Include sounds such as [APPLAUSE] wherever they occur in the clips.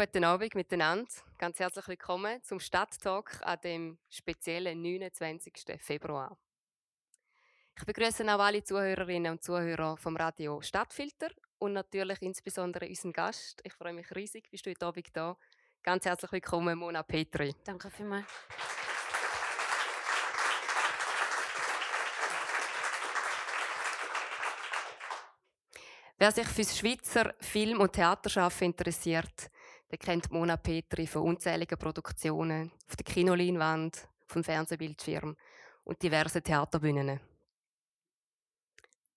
guten Abend miteinander. Ganz herzlich willkommen zum Stadttalk an dem speziellen 29. Februar. Ich begrüße auch alle Zuhörerinnen und Zuhörer vom Radio Stadtfilter und natürlich insbesondere unseren Gast. Ich freue mich riesig, bist du heute Abend da. Ganz herzlich willkommen, Mona Petri. Danke vielmals. Wer sich für das Schweizer Film- und Theaterschaffen interessiert, der kennt Mona Petri von unzähligen Produktionen auf der Kinoleinwand, vom Fernsehbildschirm und diversen Theaterbühnen.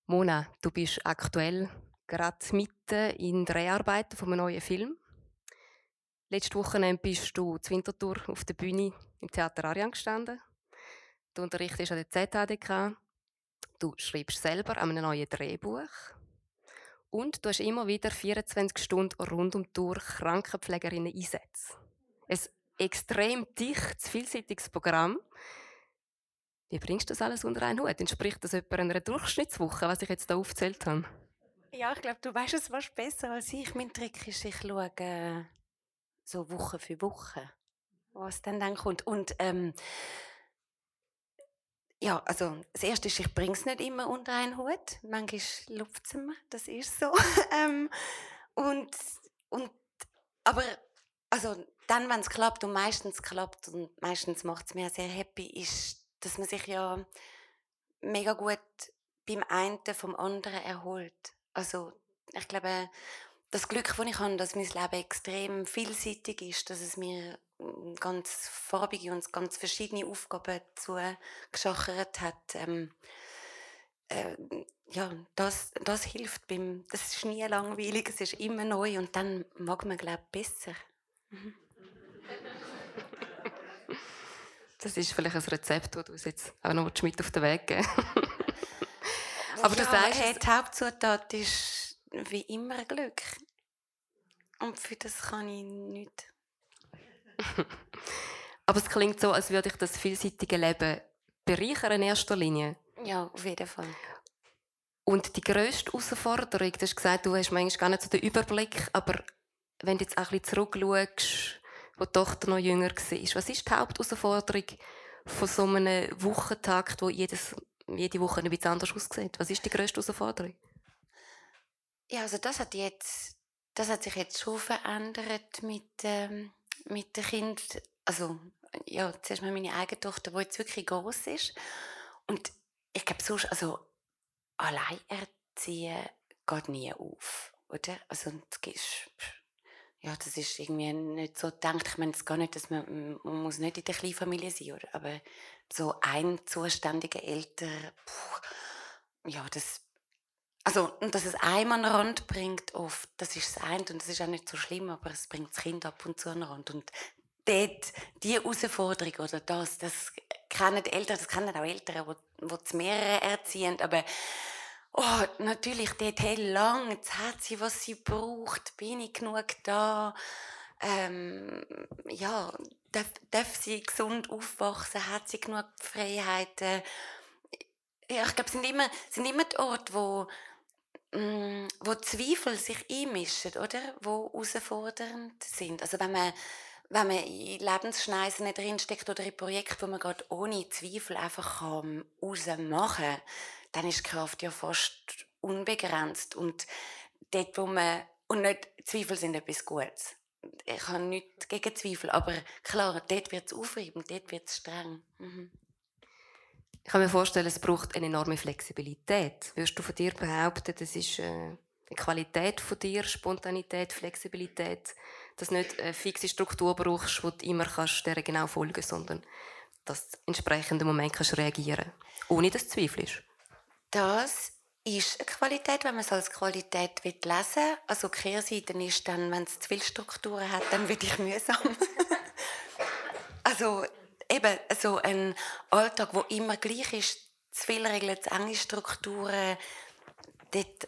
Mona, du bist aktuell gerade mitten in Dreharbeiten von einem neuen Film. Letzte Woche bist du zu Winterthur auf der Bühne im Theater Arian gestanden. Du unterrichtest an der ZHDK. Du schreibst selber an einem neuen Drehbuch. Und du hast immer wieder 24 Stunden rund um die Tour Krankenpflegerinnen einsetzen. Ein extrem dichtes, vielseitiges Programm. Wie bringst du das alles unter einen Hut? Entspricht das etwa einer Durchschnittswoche, was ich jetzt hier aufgezählt habe? Ja, ich glaube, du weißt es fast besser als ich. Mein Trick ist, ich schaue äh, so Woche für Woche, was dann, dann kommt. Und ähm, ja, also das Erste ist, ich bringe es nicht immer unter einen Hut. Manchmal lupft es mir, das ist so. [LAUGHS] ähm, und, und, aber also dann, wenn es klappt und meistens klappt und meistens macht es mir sehr happy, ist, dass man sich ja mega gut beim einen vom anderen erholt. Also ich glaube, das Glück, das ich habe, dass mein Leben extrem vielseitig ist, dass es mir ganz farbige und ganz verschiedene Aufgaben zugeschachert hat. Ähm, äh, ja, das, das hilft beim, das ist nie langweilig, es ist immer neu und dann mag man, glaube ich, besser. Mhm. Das ist vielleicht ein Rezept, das du uns jetzt auch noch mit auf den Weg geben [LAUGHS] Aber ja, du sagst... Hey, die Hauptzutat ist wie immer Glück. Und für das kann ich nichts. [LAUGHS] Aber es klingt so, als würde ich das vielseitige Leben bereichern in erster Linie. Ja, auf jeden Fall. Und die grösste Herausforderung, du hast gesagt, du hast manchmal gar nicht so den Überblick, aber wenn du jetzt auch ein bisschen zurückschaust, wo die Tochter noch jünger war, was ist die Hauptausforderung von so einem Wochentakt, wo jedes, jede Woche ein bisschen anders aussieht? Was ist die grösste Herausforderung? Ja, also das hat jetzt, das hat sich jetzt schon verändert mit, ähm, mit dem Kind, also ja, zuerst mal meine eigene Tochter, die jetzt wirklich groß ist. Und ich glaube sonst, also allein erziehen geht nie auf, oder? Also das ist, ja, das ist irgendwie nicht so gedacht. Ich meine es gar nicht, dass man, man muss nicht in der Kleinfamilie sein, oder? Aber so ein zuständiger Eltern, puh, ja, das also, und dass es einmal den Rand bringt, oft, das ist das eine, und das ist auch nicht so schlimm, aber es bringt das Kind ab und zu an den Rand. Und dort, die Herausforderung oder das, das kennen Eltern, das kennen auch Eltern, die, die zu mehrere erziehen, aber oh, natürlich, dort, hey, lang, jetzt hat sie, was sie braucht, bin ich genug da, ähm, ja, darf, darf sie gesund aufwachsen, hat sie genug Freiheiten, ja, ich glaube, es sind immer, sind immer die Orte, wo, wo Zweifel sich einmischen, oder? Wo herausfordernd sind. Also wenn man, wenn man in Lebensschneisen drinsteckt oder in Projekten, wo man gerade ohne Zweifel einfach rausmachen kann, dann ist die Kraft ja fast unbegrenzt. Und dort, wo man, und nicht, Zweifel sind etwas Gutes. Ich habe nichts gegen Zweifel, aber klar, dort wird es aufreibend, dort wird es streng. Mhm. Ich kann mir vorstellen, es braucht eine enorme Flexibilität. Würdest du von dir behaupten, das ist äh, eine Qualität von dir, Spontanität, Flexibilität, dass du nicht eine fixe Struktur brauchst, wo du immer kannst der genau folgen, sondern dass du entsprechend Moment kannst reagieren, ohne dass du zweifelst? Das ist eine Qualität, wenn man es als Qualität lesen will. Also die Kehrseite ist dann, wenn es zu viele Strukturen hat, dann wird ich mühsam. [LAUGHS] also eben so ein Alltag, wo immer gleich ist, zu viele Regeln, zu enge Strukturen, dort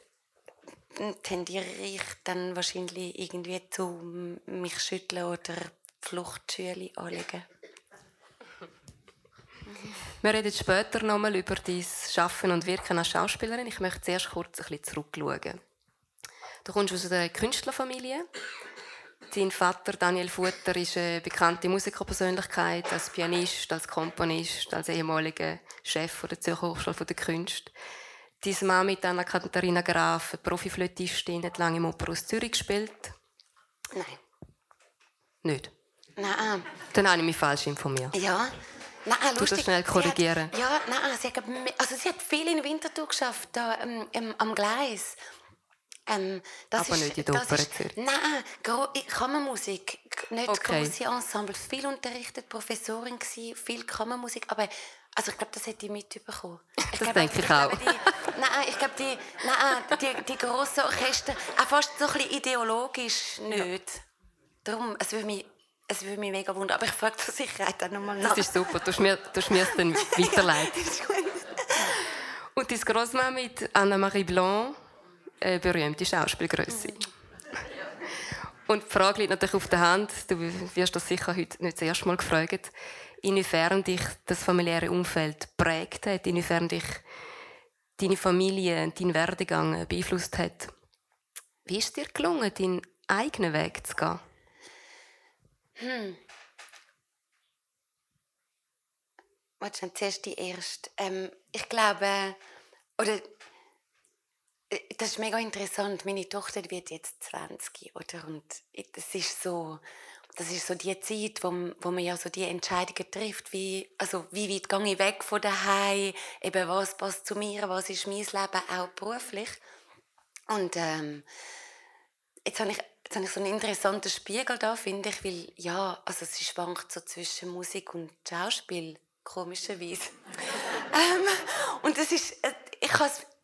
tendiere ich dann wahrscheinlich irgendwie zu mich schütteln oder Fluchtschüle anlegen. Wir reden später nochmal über dein Schaffen und Wirken als Schauspielerin. Ich möchte zuerst kurz ein bisschen zurückschauen. Du kommst aus einer Künstlerfamilie. Dein Vater Daniel Futter ist eine bekannte Musikerpersönlichkeit, als Pianist, als Komponist, als ehemaliger Chef der Zürcher Hochschule der Künste. Deine Mama mit Anna Katharina Graf, Profiflötistin, hat lange im Oper aus Zürich gespielt. Nein. Nicht? Nein. Dann habe ich mich falsch informiert. Ja. Nein, Du lustig. das schnell korrigieren. Sie hat, ja, nein, sie hat, also sie hat viel in Winterthur geschafft, da, ähm, am Gleis. Ähm, das Aber nicht in der das Oper ist- Zürich. Nein, Kammermusik, nicht Okay. grosse Ensemble, viel unterrichtet, Professorin gsi, viel Kammermusik, aber also ich glaube, das hätte ich mitbekommen. [LAUGHS] Ich Das denke ich auch. Die, nein, ich glaube, die, nein, die, die grossen Orchester, auch fast so ein bisschen ideologisch nicht. Darum, es würde mich, es würde mich mega wundern, aber ich frage zur Sicherheit auch nochmal nach. Das ist super, du mir, du mir es dann [LAUGHS] weiterleiten. Und deine Großmama mit Anna-Marie Blanc, eine berühmte Schauspielgröße. Und die Frage liegt natürlich auf der Hand, du wirst das sicher heute nicht das erste Mal gefragt, inwiefern dich das familiäre Umfeld prägt hat, inwiefern dich deine Familie, dein Werdegang beeinflusst hat. Wie ist es dir gelungen, deinen eigenen Weg zu gehen? Warte schon, zuerst die erste. Ähm, ich glaube, oder äh, das ist mega interessant. Meine Tochter wird jetzt 20, oder? Und das ist so, das ist so die Zeit, wo, wo man ja so die Entscheidungen trifft, wie, also wie weit gehe ich weg von daheim, eben was passt zu mir, was ist mein Leben auch beruflich. Und ähm, jetzt habe ich, jetzt habe ich so einen interessanten Spiegel da, finde ich, weil ja, also sie schwankt so zwischen Musik und Schauspiel, komischerweise. [LAUGHS] ähm, und das ist, äh, ich ich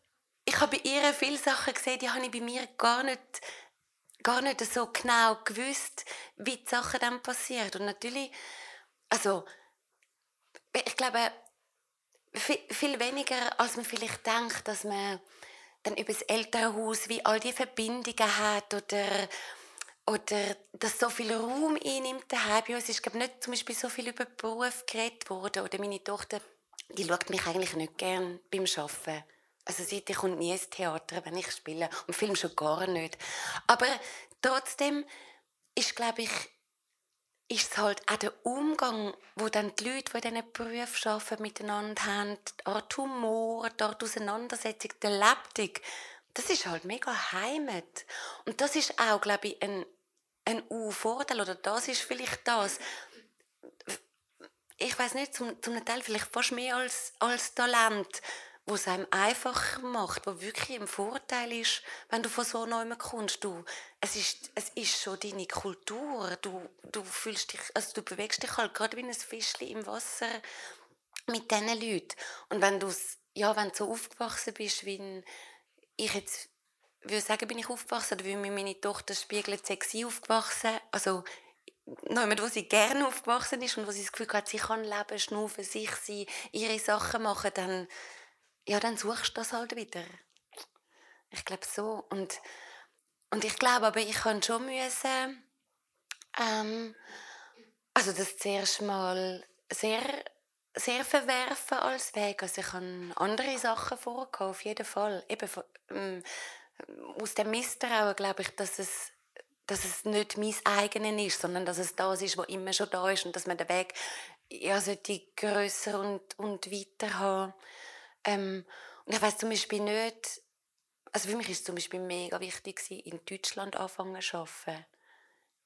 habe bei ihr viele Sachen gesehen, die habe ich bei mir gar nicht, gar nicht so genau gewusst, wie die Sachen dann passieren. Und natürlich, also ich glaube, viel, viel weniger, als man vielleicht denkt, dass man dann über das Elternhaus wie all die Verbindungen hat oder, oder dass so viel Raum einnimmt daheim. Bei uns ist glaube nicht zum Beispiel so viel über Beruf geredet worden. Oder meine Tochter, die schaut mich eigentlich nicht gern beim Arbeiten. Also die kommt nie ins Theater, wenn ich spiele. Und Film schon gar nicht. Aber trotzdem ist, glaube ich, ist es halt auch der Umgang, wo dann die Leute, die in diesen Berufen arbeiten, miteinander haben, die Art Humor, die Art Auseinandersetzung, die Lebendig, das ist halt mega Heimat. Und das ist auch, glaube ich, ein, ein U-Vorteil, oder das ist vielleicht das, ich weiß nicht, zum, zum Teil vielleicht fast mehr als, als Talent, wo es einem einfacher macht, wo wirklich ein Vorteil ist, wenn du von so neuem kommst. Du, es, ist, es ist schon deine Kultur. Du, du fühlst dich, also du bewegst dich halt gerade wie ein Fischchen im Wasser mit diesen Leuten. Und wenn du ja, wenn du so aufgewachsen bist, wie ich jetzt würde sagen, bin ich aufgewachsen, oder wie mir meine Tochter spiegelt, sie aufgewachsen. Also jemand, wo sie gerne aufgewachsen ist und wo sie das Gefühl hat, sie kann leben, schnaufen, sich sein, ihre Sachen machen, dann, ja, dann suchst du das halt wieder. Ich glaube so. Und, und ich glaube aber, ich kann schon müssen, ähm, also das zuerst mal sehr, sehr verwerfen als Weg. Also ich habe andere Sachen vorgehabt, auf jeden Fall. Eben ähm, aus dem Misstrauen glaube ich, dass es dass es nicht mein eigenes ist, sondern dass es das ist, was immer schon da ist und dass man den Weg ja, sollte grösser und, und weiter haben. Ähm, und ich weiß zum Beispiel nicht, also für mich ist es zum Beispiel mega wichtig in Deutschland anfangen zu arbeiten.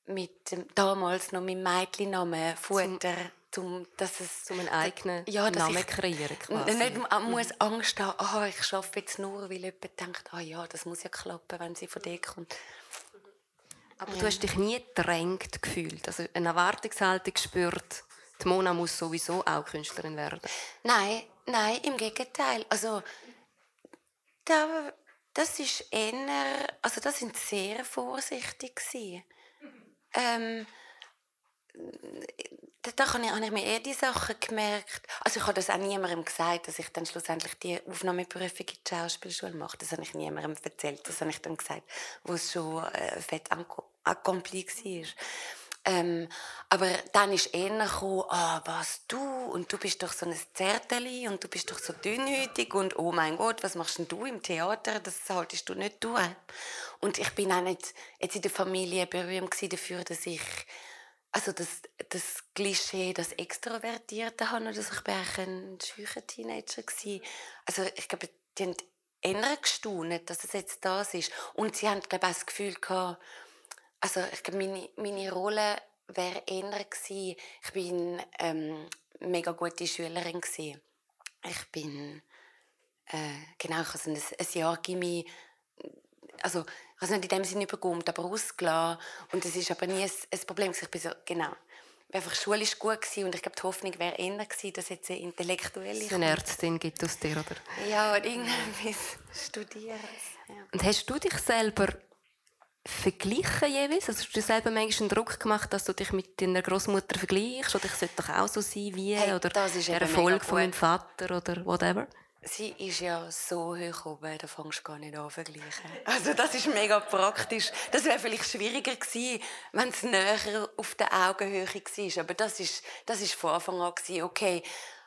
Mit dem, damals noch mit Mädchennamen, Futter, zum, dass es Um einen eigenen Ja, Namen ich- kreieren quasi. nicht man muss Angst haben, ah, ich arbeite jetzt nur, weil jemand denkt, ah ja, das muss ja klappen, wenn sie von dir kommt. Aber du hast dich nie gedrängt gefühlt, also eine Erwartungshaltung gespürt, die Mona muss sowieso auch Künstlerin werden. Nein, nein, im Gegenteil. Also, da, das ist eher, also das sind sehr vorsichtig. Ähm, da, da habe ich, habe ich mir eher die Sachen gemerkt. Also ich habe das auch niemandem gesagt, dass ich dann schlussendlich die Aufnahmeprüfung in die Schauspielschule mache. Das habe ich niemandem erzählt. Das habe ich dann gesagt, wo es schon äh, fett accompli war. Ähm, aber dann ist eher gekommen, ah, was du und du bist doch so ein Zärteli und du bist doch so dünnhütig und oh mein Gott, was machst denn du im Theater? Das haltest du nicht durch. Und ich bin auch nicht jetzt in der Familie berühmt dafür, dass ich also das, das Klischee, das Extrovertierte habe, dass ich ein schücher Teenager war. Also ich glaube, die haben eher gestaunt, dass es jetzt das ist. Und sie haben, glaube ich, auch das Gefühl gehabt, also ich glaube, meine, meine Rolle wäre eher gewesen, ich bin ähm, mega gute Schülerin gewesen. Ich bin, äh, genau, ich habe ein, ein Jahr Gimmi, also ich habe es nicht in dem Sinne überkommt, aber ausgelassen. Und das ist aber nie ein, ein Problem. Ich bin so, genau, einfach schulisch gut gewesen und ich glaube, die Hoffnung wäre eher gewesen, dass jetzt eine intellektuelle... Eine Ärztin gibt aus dir, oder? Ja, oder irgendetwas [LAUGHS] studieren. Ja. Und hast du dich selber verglichen jeweils? Also hast du dir selber manchmal einen Druck gemacht, dass du dich mit deiner Großmutter vergleichst oder ich sollte doch auch so sein wie hey, oder der Erfolg von meinem Vater oder whatever? Sie ist ja so hoch oben, da fängst du gar nicht an vergleichen. Also das ist mega praktisch. Das wäre vielleicht schwieriger gewesen, wenn es näher auf der Augenhöhe war. Aber das ist, das ist von Anfang an gewesen. okay.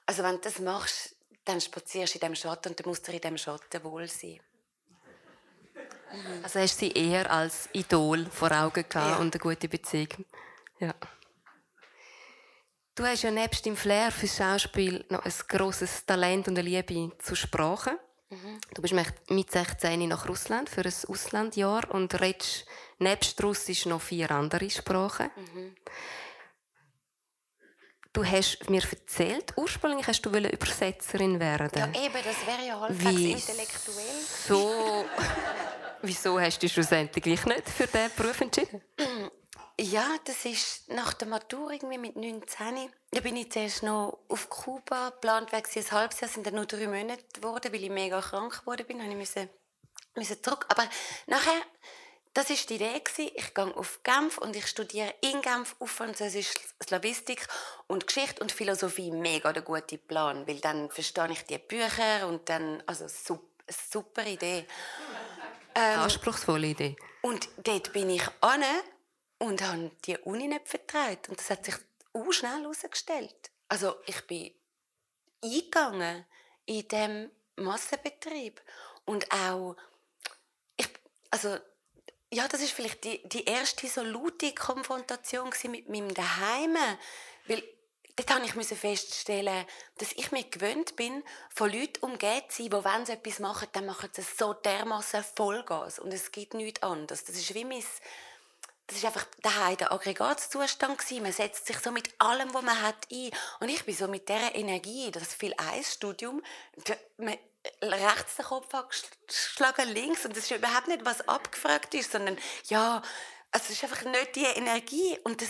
Also wenn du das machst, dann spazierst du in diesem Schatten und dann musst du in diesem Schatten wohl sein. Mhm. Also hast du sie eher als Idol vor Augen gehabt ja. und eine gute Beziehung. Ja. Du hast ja nebst dem Flair fürs Schauspiel noch ein grosses Talent und eine Liebe zur Sprache. Mhm. Du bist mit 16 nach Russland für ein Auslandjahr und redest nebst Russisch noch vier andere Sprachen. Mhm. Du hast mir erzählt, ursprünglich hast du Übersetzerin werden. Ja, eben, das wäre ja halbwegs intellektuell. So Wieso hast du dich schlussendlich nicht für diesen Beruf entschieden? Ja, das ist nach der Matur irgendwie mit 19. Da bin ich zuerst noch auf Kuba. Geplant wäre ein halbes Jahr, sind dann nur drei Monate geworden, weil ich mega krank geworden bin. Dann musste ich zurück. Aber nachher, das war die Idee. Ich gehe auf Genf und ich studiere in Genf auf Französisch Slavistik und Geschichte und Philosophie. Mega der gute Plan, weil dann verstehe ich die Bücher und dann, also super, super Idee. Ähm, Anspruchsvolle Idee. Und dort bin ich an und habe die Uni nicht vertraut. Und das hat sich auch schnell herausgestellt. Also ich bin eingegangen in diesem Massenbetrieb. Und auch, ich, also, ja, das ist vielleicht die, die erste so laute Konfrontation mit meinem Daheim. Weil dort musste ich feststellen, dass ich mir gewöhnt bin, von Leuten umgeben zu sein, die, wenn sie etwas machen, dann machen sie es so dermaßen Vollgas. Und es gibt nichts anderes. Das ist wie mein, das ist einfach daheim der Aggregatzustand. Man setzt sich so mit allem, was man hat, ein. Und ich bin so mit dieser Energie, das viel Eisstudium, rechts den Kopf angeschlagen, links. Und das ist überhaupt nicht, was abgefragt ist, sondern, ja, es ist einfach nicht die Energie. Und das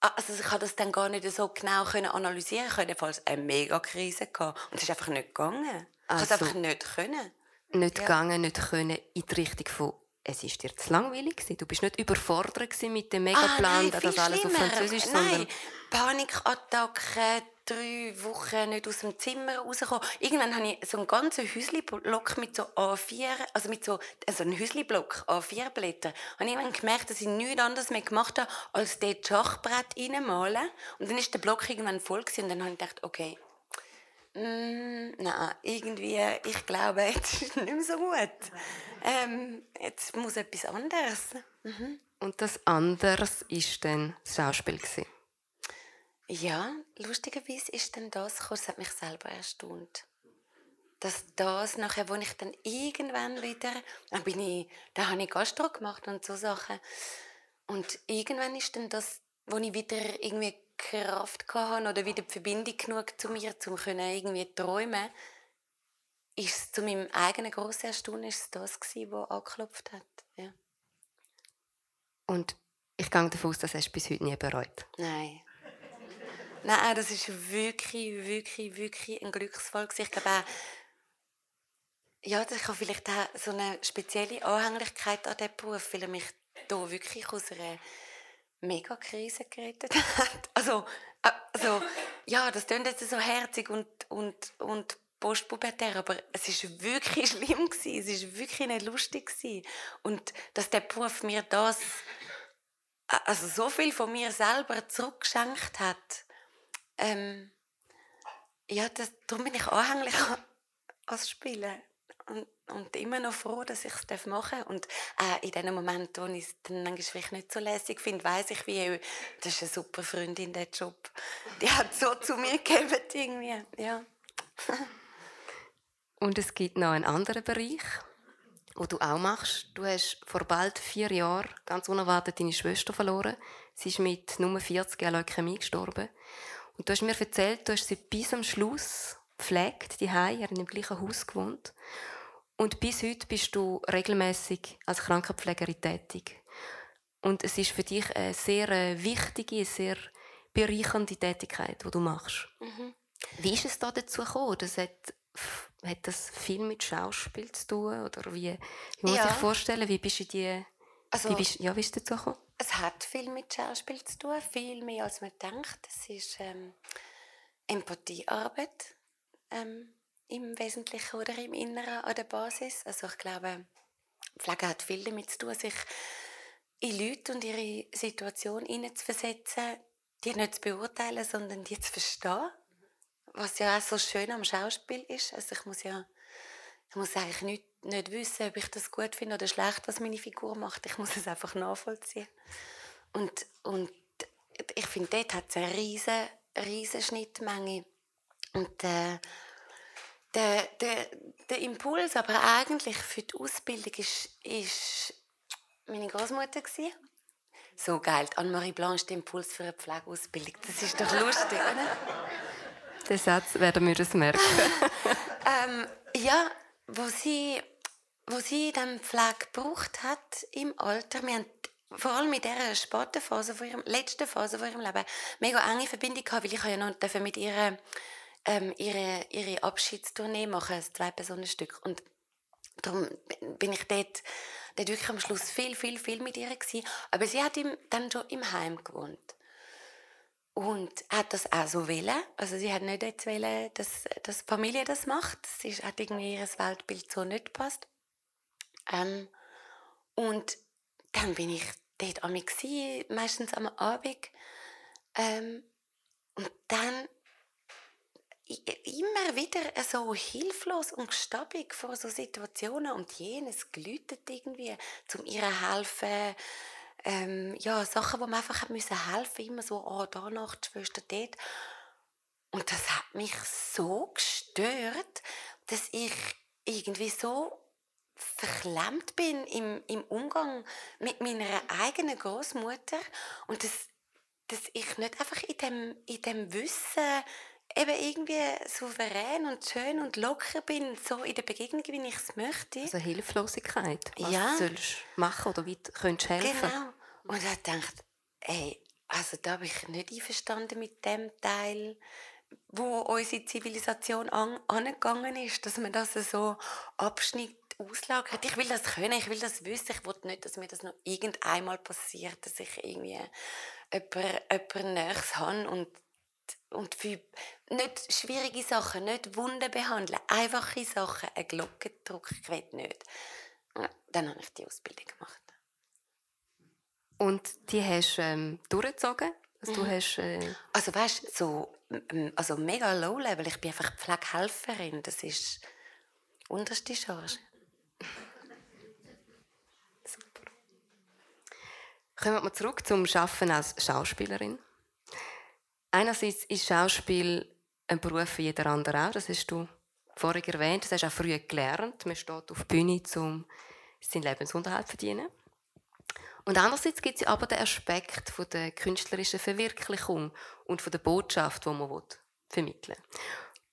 also ich konnte das dann gar nicht so genau analysieren können, falls eine Megakrise gehabt und es ist einfach nicht gegangen. Also, ich es einfach nicht können. Nicht ja. gegangen, nicht können in die Richtung von es ist dir zu langweilig gewesen. Du bist nicht überfordert mit dem Megaplan, ah, nein, das alles auf Französisch, nein. sondern Panikattacken, drei Wochen nicht aus dem Zimmer rausgekommen. Irgendwann habe ich so einen ganzen Häusliblock mit so A4, also mit so also einen Häusliblock, A4 Blätter, habe irgendwann gemerkt, dass ich nichts anderes mehr gemacht habe, als dort Schachbrett reinmalen. Und dann ist der Block irgendwann voll und dann habe ich gedacht, okay, mm, nein, irgendwie, ich glaube, [LAUGHS] jetzt ist es nicht mehr so gut. Ähm, jetzt muss etwas anderes. Mhm. Und das anderes war dann das Schauspiel gewesen. Ja, lustigerweise ist dann das das hat mich selber erstaunt. Dass das nachher, wo ich dann irgendwann wieder, dann bin ich, da habe ich Gastro gemacht und so Sachen. Und irgendwann ist dann das, wo ich wieder irgendwie Kraft hatte oder wieder die Verbindung genug zu mir, um irgendwie träumen ist es zu meinem eigenen grossen Erstaunen ist es das gewesen, was angeklopft hat. Ja. Und ich gehe davon aus, das hast du bis heute nie bereut. Nein. Nein, das ist wirklich, wirklich, wirklich ein Glücksfall. Ich glaube auch, ja, ich habe vielleicht auch so eine spezielle Anhänglichkeit an diesen Beruf, weil er mich hier wirklich aus einer Megakrise gerettet hat. [LAUGHS] Also, äh, also ja, das klingt jetzt so herzig und, und, und postpubertär, aber es ist wirklich [LAUGHS] schlimm gewesen. Es ist wirklich nicht lustig gewesen. Und dass der Beruf mir das also so viel von mir selber zurückgeschenkt hat. Ähm, ja, das, darum bin ich anhänglich [LAUGHS] als Spielen und, und immer noch froh, dass ich es machen darf. Und äh, in dem Moment, wo ich es dann manchmal nicht so lässig finde, weiß ich, wie das ist eine super Freundin, der Job. Die hat so zu mir [LAUGHS] gegeben, irgendwie. Ja. [LAUGHS] und es gibt noch einen anderen Bereich, wo du auch machst. Du hast vor bald vier Jahren ganz unerwartet deine Schwester verloren. Sie ist mit Nummer 40 an Leukämie gestorben. Und du hast mir erzählt, du hast sie bis am Schluss gepflegt, die Hai, in dem gleichen Haus gewohnt. Und bis heute bist du regelmäßig als Krankenpflegerin tätig. Und es ist für dich eine sehr äh, wichtige, sehr bereichernde Tätigkeit, die du machst. Mhm. Wie ist es da dazu gekommen? Das hat, hat das viel mit Schauspiel zu tun? Oder wie, wie muss ja. ich vorstellen, wie bist du die, also, wie bist, ja, wie ist es dazu gekommen? Es hat viel mit Schauspiel zu tun, viel mehr als man denkt. Es ist ähm, Empathiearbeit. Ähm, im Wesentlichen oder im Inneren an der Basis. Also ich glaube, Pflege hat viel damit zu tun, sich in Leute und ihre Situation hineinzuversetzen, die nicht zu beurteilen, sondern die zu verstehen. Was ja auch so schön am Schauspiel ist. Also ich muss ja ich muss eigentlich nicht, nicht wissen, ob ich das gut finde oder schlecht, was meine Figur macht. Ich muss es einfach nachvollziehen. Und, und ich finde, dort hat es eine riesige, riesige Schnittmenge. Und äh, der, der, der Impuls aber eigentlich für die Ausbildung ist, ist meine Großmutter gewesen. So geil, Anne-Marie Blanche, der Impuls für eine Pflegeausbildung. Das ist doch lustig, oder? Den Satz werden wir das merken. [LAUGHS] ähm, ja, wo sie, wo sie dann Pflege gebraucht hat im Alter, wir haben vor allem in dieser späten Phase, von ihrem, letzten Phase von ihrem Leben, mega enge Verbindung gehabt, weil ich ja noch mit ihr ähm, ihre, ihre Abschiedstournee machen, ein Zwei-Personen-Stück. Und darum bin ich dort, dort wirklich am Schluss viel, viel, viel mit ihr gewesen. Aber sie hat ihm dann schon im Heim gewohnt. Und hat das auch so wollen. Also sie hat nicht jetzt wollen, dass, dass die Familie das macht. Sie hat irgendwie ihr Weltbild so nicht gepasst. Ähm, und dann bin ich dort am meistens am Abend. Ähm, und dann immer wieder so hilflos und gestabig vor so Situationen und jenes gelütet irgendwie, zum ihr helfen. Ähm, ja, Sachen, wo man einfach müssen helfen, immer so, oh, da noch die Schwester dort. Und das hat mich so gestört, dass ich irgendwie so verklemmt bin im, im Umgang mit meiner eigenen Großmutter und dass, dass ich nicht einfach in dem, in dem Wissen eben irgendwie souverän und schön und locker bin, so in der Begegnung, wie ich es möchte. Also Hilflosigkeit. Was ja. sollst du machen oder wie könntest du helfen? Genau. Und ich dachte, ey, also da bin ich nicht einverstanden mit dem Teil, wo unsere Zivilisation an, angegangen ist, dass man das so Abschnitt auslagert. Ich will das können, ich will das wissen. Ich will nicht, dass mir das noch irgendeinmal passiert, dass ich irgendwie jemanden, jemanden Nächstes habe und und für nicht schwierige Sachen, nicht Wunden behandeln, einfache Sachen, eine Glocke drücken, ich will nicht. Dann habe ich die Ausbildung gemacht. Und die hast du ähm, durchgezogen? Also, du mhm. hast, äh... also weißt du, so, also mega low level, ich bin einfach Pflegehelferin, das ist unterste Charge. Super. Kommen wir zurück zum Arbeiten als Schauspielerin. Einerseits ist Schauspiel ein Beruf wie jeder andere auch. Das hast du vorhin erwähnt. Das hast du auch früher gelernt. Man steht auf der Bühne, um seinen Lebensunterhalt zu verdienen. Und andererseits gibt es aber den Aspekt der künstlerischen Verwirklichung und der Botschaft, die man vermitteln will.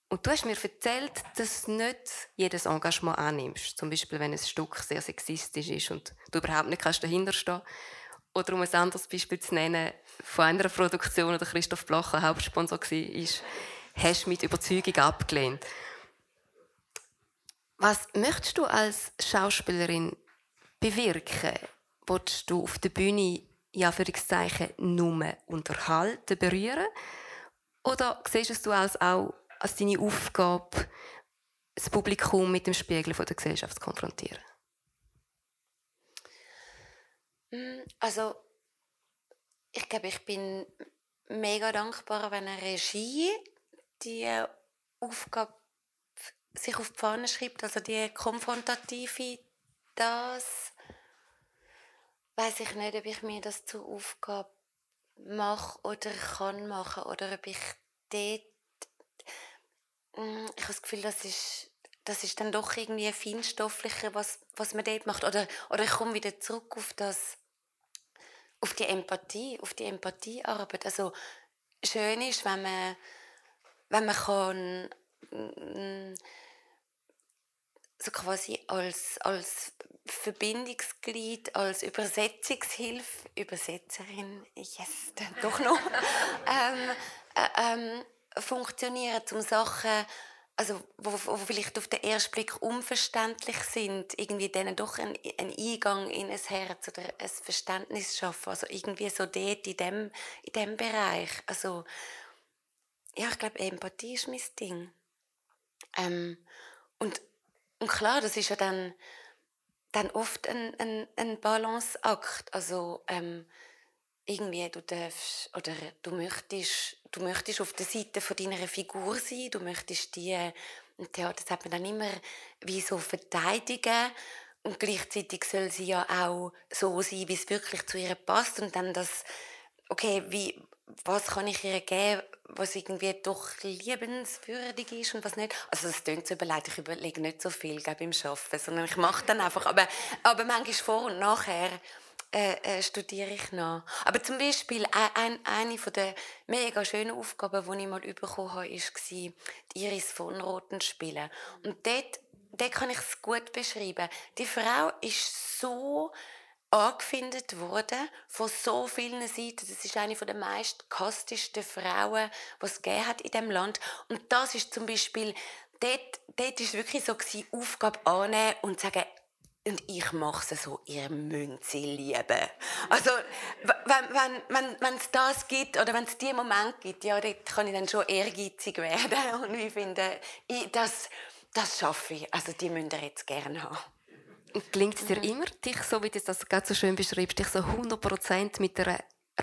Und du hast mir erzählt, dass du nicht jedes Engagement annimmst. Zum Beispiel, wenn ein Stück sehr sexistisch ist und du überhaupt nicht dahinterstehen kannst oder um ein anderes Beispiel zu nennen, von einer Produktion, oder Christoph Blocher Hauptsponsor war, hast du mit Überzeugung abgelehnt. Was möchtest du als Schauspielerin bewirken? Willst du auf der Bühne ja für nur unterhalten, berühren? Oder siehst du es als auch als deine Aufgabe, das Publikum mit dem Spiegel der Gesellschaft zu konfrontieren? Mm, also ich glaube, ich bin mega dankbar, wenn eine Regie die Aufgabe sich auf die Fahne schreibt, also die konfrontative, das weiß ich nicht, ob ich mir das zur Aufgabe mache oder kann machen oder ob ich dort ich habe das Gefühl, das ist, das ist dann doch irgendwie feinstofflicher, was, was man dort macht. Oder, oder ich komme wieder zurück auf das, auf die Empathie, auf die Empathiearbeit. Also schön ist, wenn man, wenn man kann, mm, so quasi als, als Verbindungsglied, als Übersetzungshilfe, Übersetzerin, yes, dann doch noch, [LAUGHS] ähm, äh, ähm, funktionieren, um Sachen, also, wo, wo vielleicht auf den ersten Blick unverständlich sind, irgendwie denen doch einen, Eingang in ein Herz oder ein Verständnis schaffen. Also irgendwie so dort in dem, in dem Bereich. Also, ja, ich glaube, Empathie ist mein Ding. Ähm, und, und klar, das ist ja dann, dann oft ein, ein, ein Balanceakt. Also, ähm, irgendwie du darfst oder du möchtest, du möchtest auf der Seite von deiner Figur sein, du möchtest die, im Theater sagt man dann immer, wie so verteidigen und gleichzeitig soll sie ja auch so sein, wie es wirklich zu ihr passt und dann das, okay, wie, was kann ich ihr geben, was irgendwie doch liebenswürdig ist und was nicht. Also das klingt so überlegt, ich überlege nicht so viel beim Arbeiten, sondern ich mache dann einfach, aber, aber manchmal vor und nachher äh, äh, studiere ich noch. Aber zum Beispiel ein, eine von der mega schönen Aufgaben, die ich mal bekommen habe, war, die Iris von Roten spielen. Und dort, dort kann ich es gut beschreiben. Die Frau ist so angefindet worden von so vielen Seiten. Das ist eine der meist kastesten Frauen, die es gegeben hat in diesem Land. Und das ist zum Beispiel, dort, dort ist wirklich so gewesen, Aufgabe annehmen und sagen, und ich mache es so, ihr müsst sie lieben. Also, wenn, wenn, wenn, wenn es das gibt, oder wenn es diesen Moment gibt, ja, dort kann ich dann schon ehrgeizig werden. [LAUGHS] Und ich finde, ich, das, das schaffe ich. Also, die müsst ihr jetzt gerne haben. Klingt es dir mhm. immer, dich, so wie du das gerade so schön beschreibst, dich so 100% mit einer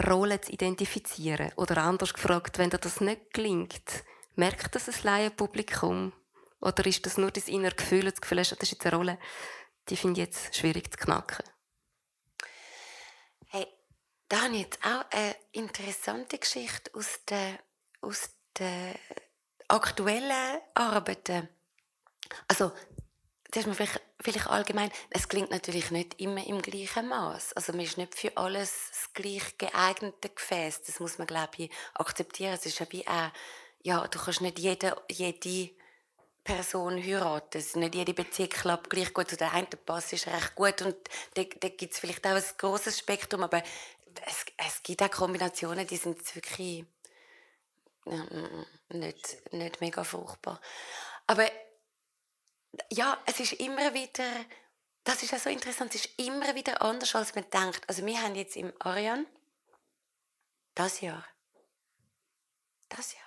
Rolle zu identifizieren? Oder anders gefragt, wenn dir das nicht gelingt, merkt das ein Laienpublikum? Oder ist das nur dein inneres Gefühl, das Gefühl hast, das ist jetzt eine Rolle, die finde ich jetzt schwierig zu knacken. Hey, da habe ich jetzt auch eine interessante Geschichte aus den, aus den aktuellen Arbeiten. Also, das ist mir vielleicht, vielleicht allgemein, es klingt natürlich nicht immer im gleichen Maß. Also man ist nicht für alles das gleich geeignete Gefäß. Das muss man, glaube ich, akzeptieren. Es ist wie auch, ja, du kannst nicht jede, jede Person heiraten. Nicht jede Beziehung klappt gleich gut. Zu der einen Pass ist recht gut und da, da gibt es vielleicht auch ein großes Spektrum, aber es, es gibt auch Kombinationen, die sind wirklich ja, nicht, nicht mega fruchtbar. Aber ja, es ist immer wieder, das ist auch so interessant, es ist immer wieder anders, als man denkt. Also wir haben jetzt im Arian das Jahr, das Jahr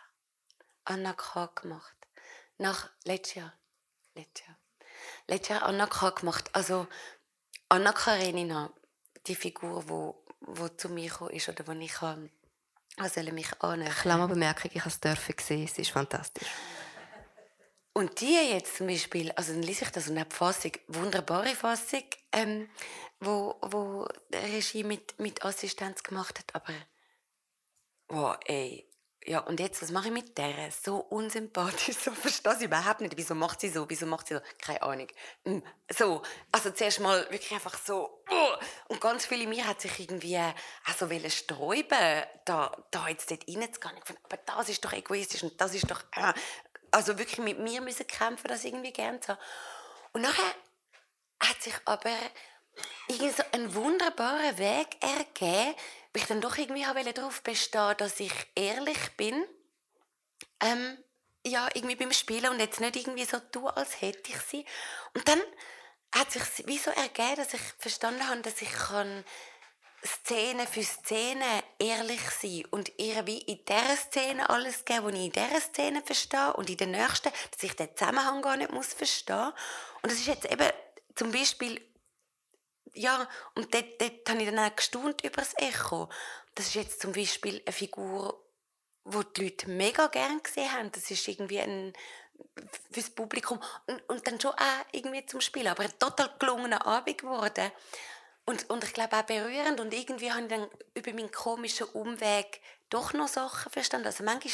Anna K. gemacht. Nach letztes Jahr. Letztes Jahr. Letztes Jahr Anna gemacht. Also Anna Karenina, die Figur, wo, wo zu mir gekommen ist oder wo ich kann, also mich annähern. Klammerbemerkung, ich habe es dürfen sehen, es ist fantastisch. Und die jetzt zum Beispiel, also dann lese ich das und habe die Fassung, wunderbare Fassung, ähm, wo, wo der Regie mit, mit Assistenz gemacht hat, aber wow, ey, ja, und jetzt, was mache ich mit der? So unsympathisch, [LAUGHS] so verstehe ich überhaupt nicht. Wieso macht sie so? Wieso macht sie so? Keine Ahnung. Hm, so, also zuerst mal wirklich einfach so. Uh, und ganz viel in mir hat sich irgendwie auch so sträuben, da, da jetzt dort reinzugehen. Aber das ist doch egoistisch und das ist doch. Äh, also wirklich mit mir müssen kämpfen, das irgendwie gerne zu haben. Und nachher hat sich aber irgendwie so ein wunderbarer Weg ergeben, ich dann doch irgendwie darauf bestehen dass ich ehrlich bin. Ähm, ja, irgendwie beim Spielen und jetzt nicht irgendwie so tun, als hätte ich sie. Und dann hat sich wie so ergeben, dass ich verstanden habe, dass ich kann Szene für Szene ehrlich sein und ihr wie in dieser Szene alles geben, was ich in dieser Szene verstehe und in der nächsten, dass ich den Zusammenhang gar nicht muss verstehen. Und das ist jetzt eben zum Beispiel ja, und dort, dort habe ich dann auch gestaunt über das Echo. Das ist jetzt zum Beispiel eine Figur, die die Leute mega gerne gesehen haben. Das ist irgendwie ein fürs Publikum und, und dann schon auch irgendwie zum Spielen. Aber ein total gelungener Abend geworden. Und, und ich glaube auch berührend. Und irgendwie habe ich dann über meinen komischen Umweg doch noch Sachen verstanden. Also manchmal,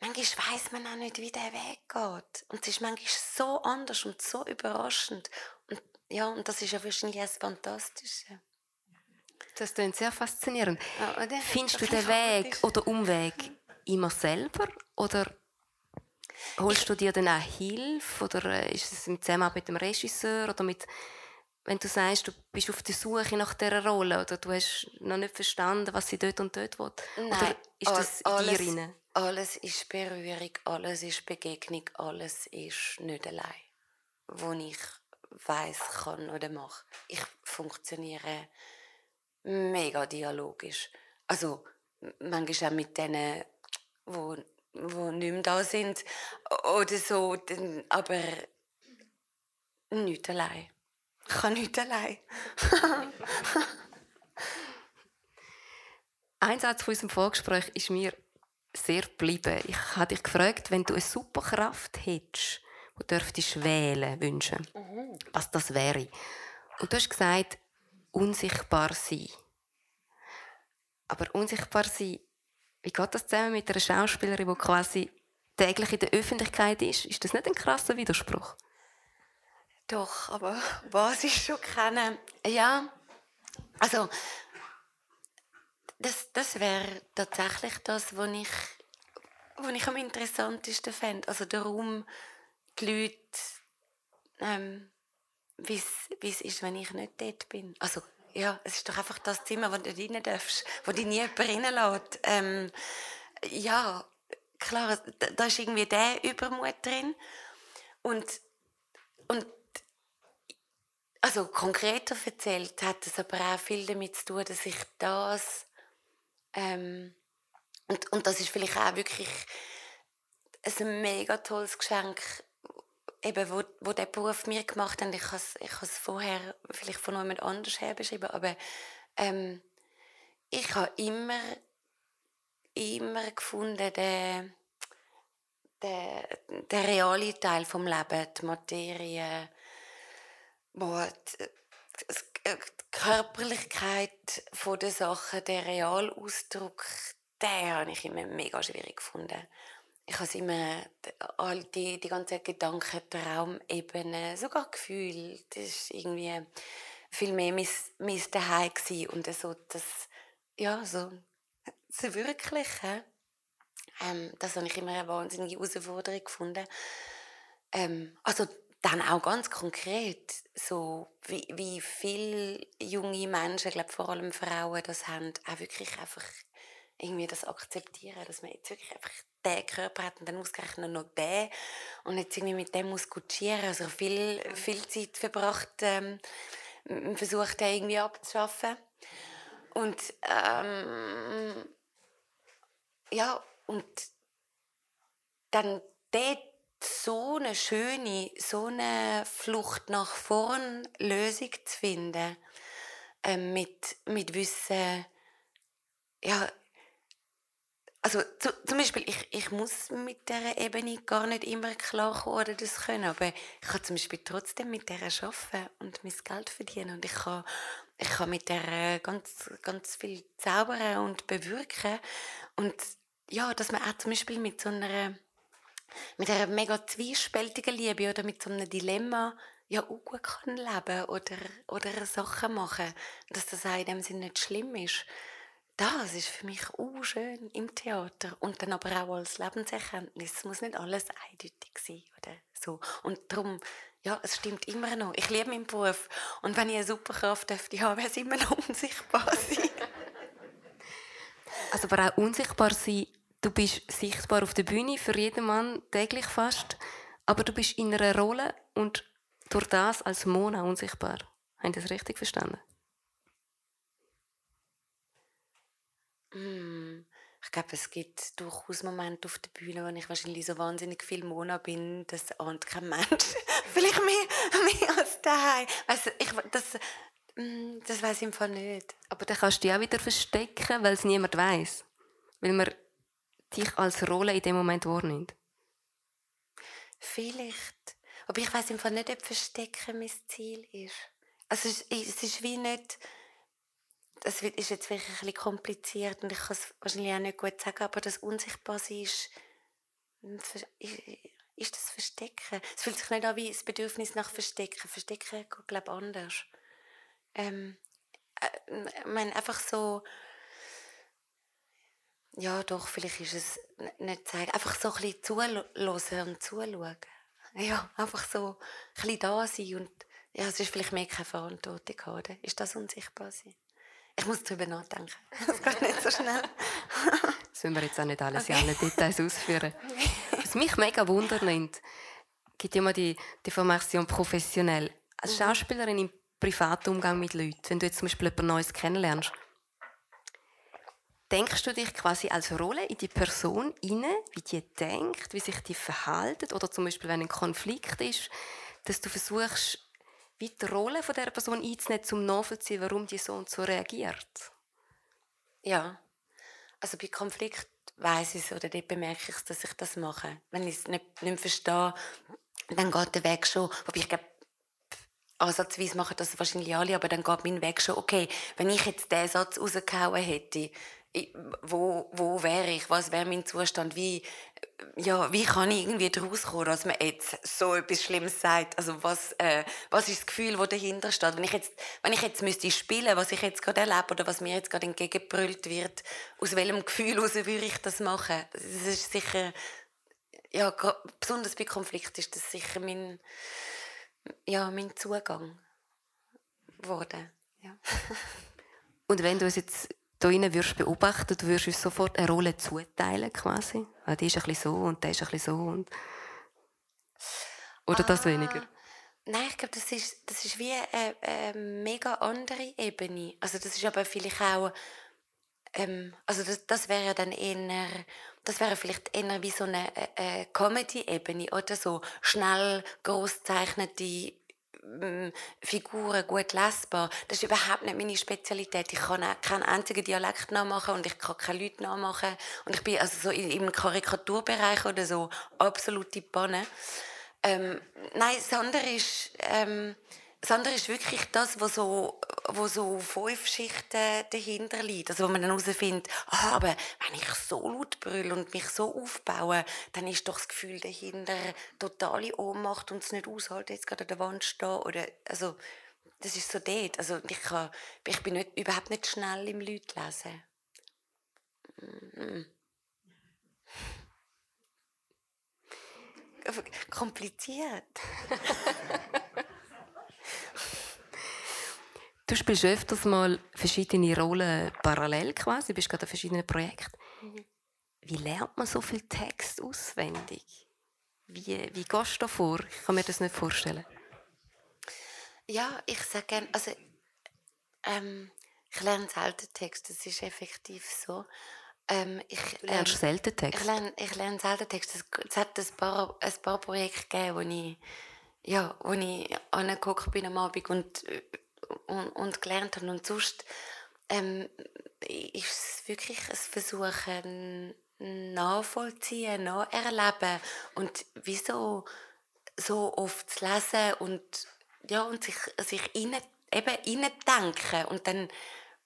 manchmal weiss man auch nicht, wie der Weg geht. Und es ist manchmal so anders und so überraschend. Ja, und das ist ja wahrscheinlich das Fantastische. Das klingt sehr faszinierend. Ja, Findest du den Weg oder Umweg immer selber oder holst du dir dann auch Hilfe oder äh, ist es im Zusammenhang mit dem Regisseur oder mit wenn du sagst, du bist auf der Suche nach dieser Rolle oder du hast noch nicht verstanden, was sie dort und dort will? Nein, oder ist das in alles, dir rein? Alles ist Berührung, alles ist Begegnung, alles ist nicht allein, wo ich weiß kann oder mache. Ich funktioniere mega dialogisch. Also manchmal auch mit denen, wo, wo nicht mehr da sind oder so, aber nicht allein. Ich kann nicht allein. [LAUGHS] Ein Satz von unserem Vorgespräch ist mir sehr geblieben. Ich habe dich gefragt, wenn du eine Superkraft hättest, die dürftest wählen wünschen, mhm. was das wäre. Und du hast gesagt, unsichtbar sein. Aber unsichtbar sein, wie geht das zusammen mit einer Schauspielerin, die quasi täglich in der Öffentlichkeit ist? Ist das nicht ein krasser Widerspruch? Doch, aber [LAUGHS] was ich schon kenne, ja, also das, das wäre tatsächlich das, was ich, was ich am interessantesten fände. Also darum die Leute, ähm, wie es ist, wenn ich nicht dort bin. Also ja, es ist doch einfach das Zimmer, wo du rein darfst, wo dich nie jemand reinlässt. Ähm, ja, klar, da, da ist irgendwie der Übermut drin. Und, und also konkreter erzählt hat es aber auch viel damit zu tun, dass ich das ähm, und, und das ist vielleicht auch wirklich ein mega tolles Geschenk, eben, wo, wo der Beruf mir gemacht hat. Ich habe es vorher vielleicht von jemand anders her beschrieben, aber ähm, ich habe immer, immer gefunden, den, den, den realen Teil vom Leben, die Materie, boah, die, die Körperlichkeit der Sachen, der Realausdruck, den habe ich immer mega schwierig gefunden. Ich habe immer all die, die ganzen Gedanken, Traumebenen, sogar Gefühl, das war irgendwie viel mehr mein, mein und so das, ja, so das Wirkliche. Ähm, das habe ich immer eine wahnsinnige Herausforderung gefunden. Ähm, also dann auch ganz konkret, so wie, wie viele junge Menschen, glaube vor allem Frauen, das haben, auch wirklich einfach irgendwie das akzeptieren, dass man jetzt wirklich einfach den Körper hat und dann ausgerechnet noch den. Und jetzt irgendwie mit dem muss kutschieren, also viel, viel Zeit verbracht, ähm, versucht den irgendwie abzuschaffen. Und ähm, ja und dann dort so eine schöne, so eine Flucht nach vorn Lösung zu finden, äh, mit, mit Wissen, ja, also zu, zum Beispiel, ich, ich muss mit dieser Ebene gar nicht immer klarkommen oder das können, aber ich kann zum Beispiel trotzdem mit der arbeiten und mein Geld verdienen und ich kann, ich kann mit der ganz, ganz viel zaubern und bewirken und ja, dass man auch zum Beispiel mit so einer mit einer mega zwiespältigen Liebe oder mit so einem Dilemma ja auch gut kann leben oder, oder Sachen machen, dass das auch in dem Sinne nicht schlimm ist. Das ist für mich auch schön im Theater und dann aber auch als Lebenserkenntnis. Es muss nicht alles eindeutig sein oder so. Und darum, ja, es stimmt immer noch. Ich liebe meinen Beruf und wenn ich eine Superkraft dürfte haben, wäre es immer noch [LAUGHS] unsichtbar sein. also aber auch unsichtbar sein Du bist sichtbar auf der Bühne für jeden Mann täglich fast, aber du bist in einer Rolle und durch das als Mona unsichtbar. Haben Sie das richtig verstanden? Mm, ich glaube, es gibt durchaus Momente auf der Bühne, wo ich wahrscheinlich so wahnsinnig viel Mona bin, dass ahnt kein Mensch. [LAUGHS] Vielleicht mehr, mehr als daheim. Also ich, das, mm, das weiß ich im Fall nicht. Aber dann kannst du dich auch wieder verstecken, weil es niemand weiß, weil man dich als Rolle in dem Moment wahrnimmt. Vielleicht. Aber ich weiß im Fall nicht, ob Verstecken mein Ziel ist. Also es, es ist wie nicht das ist jetzt wirklich ein bisschen kompliziert und ich kann es wahrscheinlich auch nicht gut sagen, aber das Unsichtbarsein ist, ist das Verstecken. Es fühlt sich nicht an wie das Bedürfnis nach Verstecken. Verstecken geht, glaube ich, anders. Ähm, äh, ich meine, einfach so, ja doch, vielleicht ist es nicht zeigen, einfach so ein bisschen zuhören und zuschauen. Ja, einfach so ein bisschen da sein und ja, es ist vielleicht mehr keine Verantwortung haben. Ist das unsichtbar sein? Ich muss darüber nachdenken. [LAUGHS] Das geht nicht so schnell. [LAUGHS] das müssen wir jetzt auch nicht alles okay. in allen Details ausführen. Was mich mega wundern nimmt, gibt immer die, die Formation professionell. Als mhm. Schauspielerin im privaten Umgang mit Leuten, wenn du jetzt zum Beispiel jemand Neues kennenlernst, denkst du dich quasi als Rolle in die Person inne, wie die denkt, wie sich die verhalten oder zum Beispiel wenn ein Konflikt ist, dass du versuchst wie die Rolle von der Person einzunehmen, um nachzuvollziehen, warum die so und so reagiert. Ja, also bei Konflikt weiß ich es oder dort bemerke ich es, dass ich das mache. Wenn ich es nicht, nicht verstehe, dann geht der Weg schon. Wobei ich glaube, ansatzweise machen das wahrscheinlich alle, aber dann geht mein Weg schon, okay, wenn ich jetzt diesen Satz rausgehauen hätte, wo, wo wäre ich, was wäre mein Zustand, wie, ja, wie kann ich irgendwie daraus kommen, dass man jetzt so etwas Schlimmes sagt, also was, äh, was ist das Gefühl, das dahinter steht, wenn ich jetzt, wenn ich jetzt müsste spielen, was ich jetzt gerade erlebe oder was mir jetzt gerade entgegengebrüllt wird, aus welchem Gefühl heraus würde ich das machen, das ist sicher, ja, besonders bei Konflikt ist das sicher mein, ja, mein Zugang geworden, ja. Und wenn du es jetzt da drinnen würdest beobachten, du würdest uns sofort eine Rolle zuteilen, quasi. Ah, die ist ein bisschen so und der ist ein bisschen so. Und Oder ah, das weniger? Nein, ich glaube, das ist, das ist wie eine, eine, mega andere Ebene. Also das ist aber vielleicht auch, ähm, also das, das wäre dann eher, das wäre vielleicht eher wie so eine, eine Comedy-Ebene oder so schnell groß zeichnete Figuren gut lesbar. Das ist überhaupt nicht meine Spezialität. Ich kann keinen einzigen Dialekt nachmachen und ich kann keine Leute nachmachen. Und ich bin also so im Karikaturbereich oder so absolute Panne. Ähm, nein, das andere ist... Ähm, das andere ist wirklich das, was so, wo so fünf Schichten dahinter liegt. Also wo man dann herausfindet, ah, aber wenn ich so laut brülle und mich so aufbaue, dann ist doch das Gefühl dahinter totale Ohnmacht und es nicht aushalten, jetzt gerade an der Wand stehen. Oder, also, das ist so dort. Also ich, kann, ich bin nicht, überhaupt nicht schnell im Leute lesen. Kompliziert. [LAUGHS] Du spielst öfters mal verschiedene Rollen parallel quasi, du bist gerade an verschiedenen Projekten. Mhm. Wie lernt man so viel Text auswendig? Wie, wie gehst du da vor? Ich kann mir das nicht vorstellen. Ja, ich sage gerne, also ähm, ich lerne selten Text, das ist effektiv so. Ähm, ich, du lernst ähm, selten Text? Ich lerne, ich lerne selten Text. Es, hat ein paar, ein paar Projekte gegeben, wo ich, ja, wo ich angeguckt bin am Abend und und, und gelernt habe. Und sonst ähm, ist es wirklich ein Versuchen, nachvollziehen, nacherleben und wieso so oft zu lesen und, ja, und sich, sich rein, eben reindenken und dann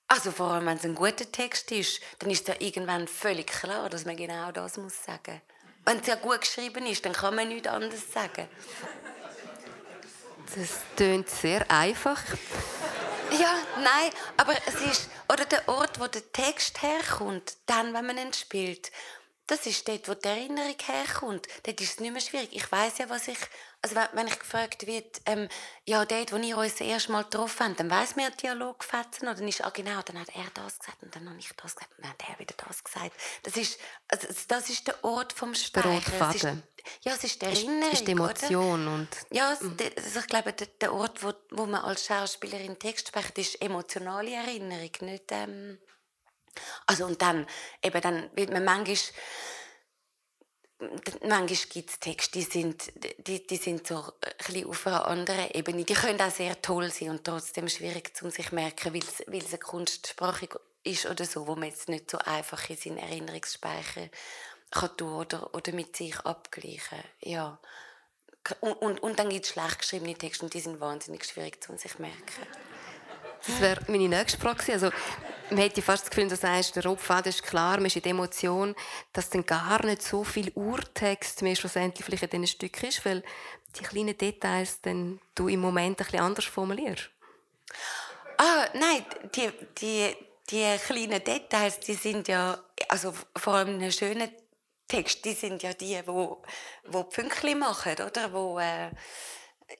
also vor allem, wenn es ein guter Text ist, dann ist ja irgendwann völlig klar, dass man genau das muss sagen. Wenn es ja gut geschrieben ist, dann kann man nichts anderes sagen. Das klingt sehr einfach. Ja, nein, aber es ist, oder der Ort, wo der Text herkommt, dann, wenn man ihn spielt, das ist dort, wo die Erinnerung herkommt. Dort ist es nicht mehr schwierig. Ich weiß ja, was ich, also wenn ich gefragt wird, ähm, ja, dort, wo ihr uns das erste Mal getroffen habt, dann weiss man ja Dialogfetzen, oder dann ist, ah genau, dann hat er das gesagt und dann habe ich das gesagt und dann hat er wieder das gesagt. Das ist, also, das ist der Ort vom Speichern. Ja, es ist die Erinnerung. Ist, ist die Emotion. Oder? Und, ja, mhm. also ich glaube, der, der Ort, wo, wo man als Schauspielerin Text spricht, ist emotionale Erinnerung, nicht, ähm, Also und dann, eben dann wird man manchmal, manchmal gibt es Texte, die sind, die, die sind so ein auf einer anderen Ebene. Die können auch sehr toll sein und trotzdem schwierig zu sich merken, weil es, eine Kunstsprache ist oder so, wo man jetzt nicht so einfach in seinen Erinnerungsspeicher kann tun oder, oder mit sich abgleichen. Ja. Und, und, und dann gibt es schlecht geschriebene Texte und die sind wahnsinnig schwierig zu sich merken. Das wäre meine nächste Frage. Also, man hätte fast das Gefühl, du sagst, der Rotfaden ist klar, man ist in der Emotion, dass dann gar nicht so viel Urtext mehr schlussendlich vielleicht in diesen Stück ist, weil die kleinen Details dann du im Moment ein bisschen anders formulierst. Ah, nein, die, die, die kleinen Details, die sind ja, also vor allem einen schönen Text, die sind ja die, wo, wo Pünktchen machen, oder? Wo, äh,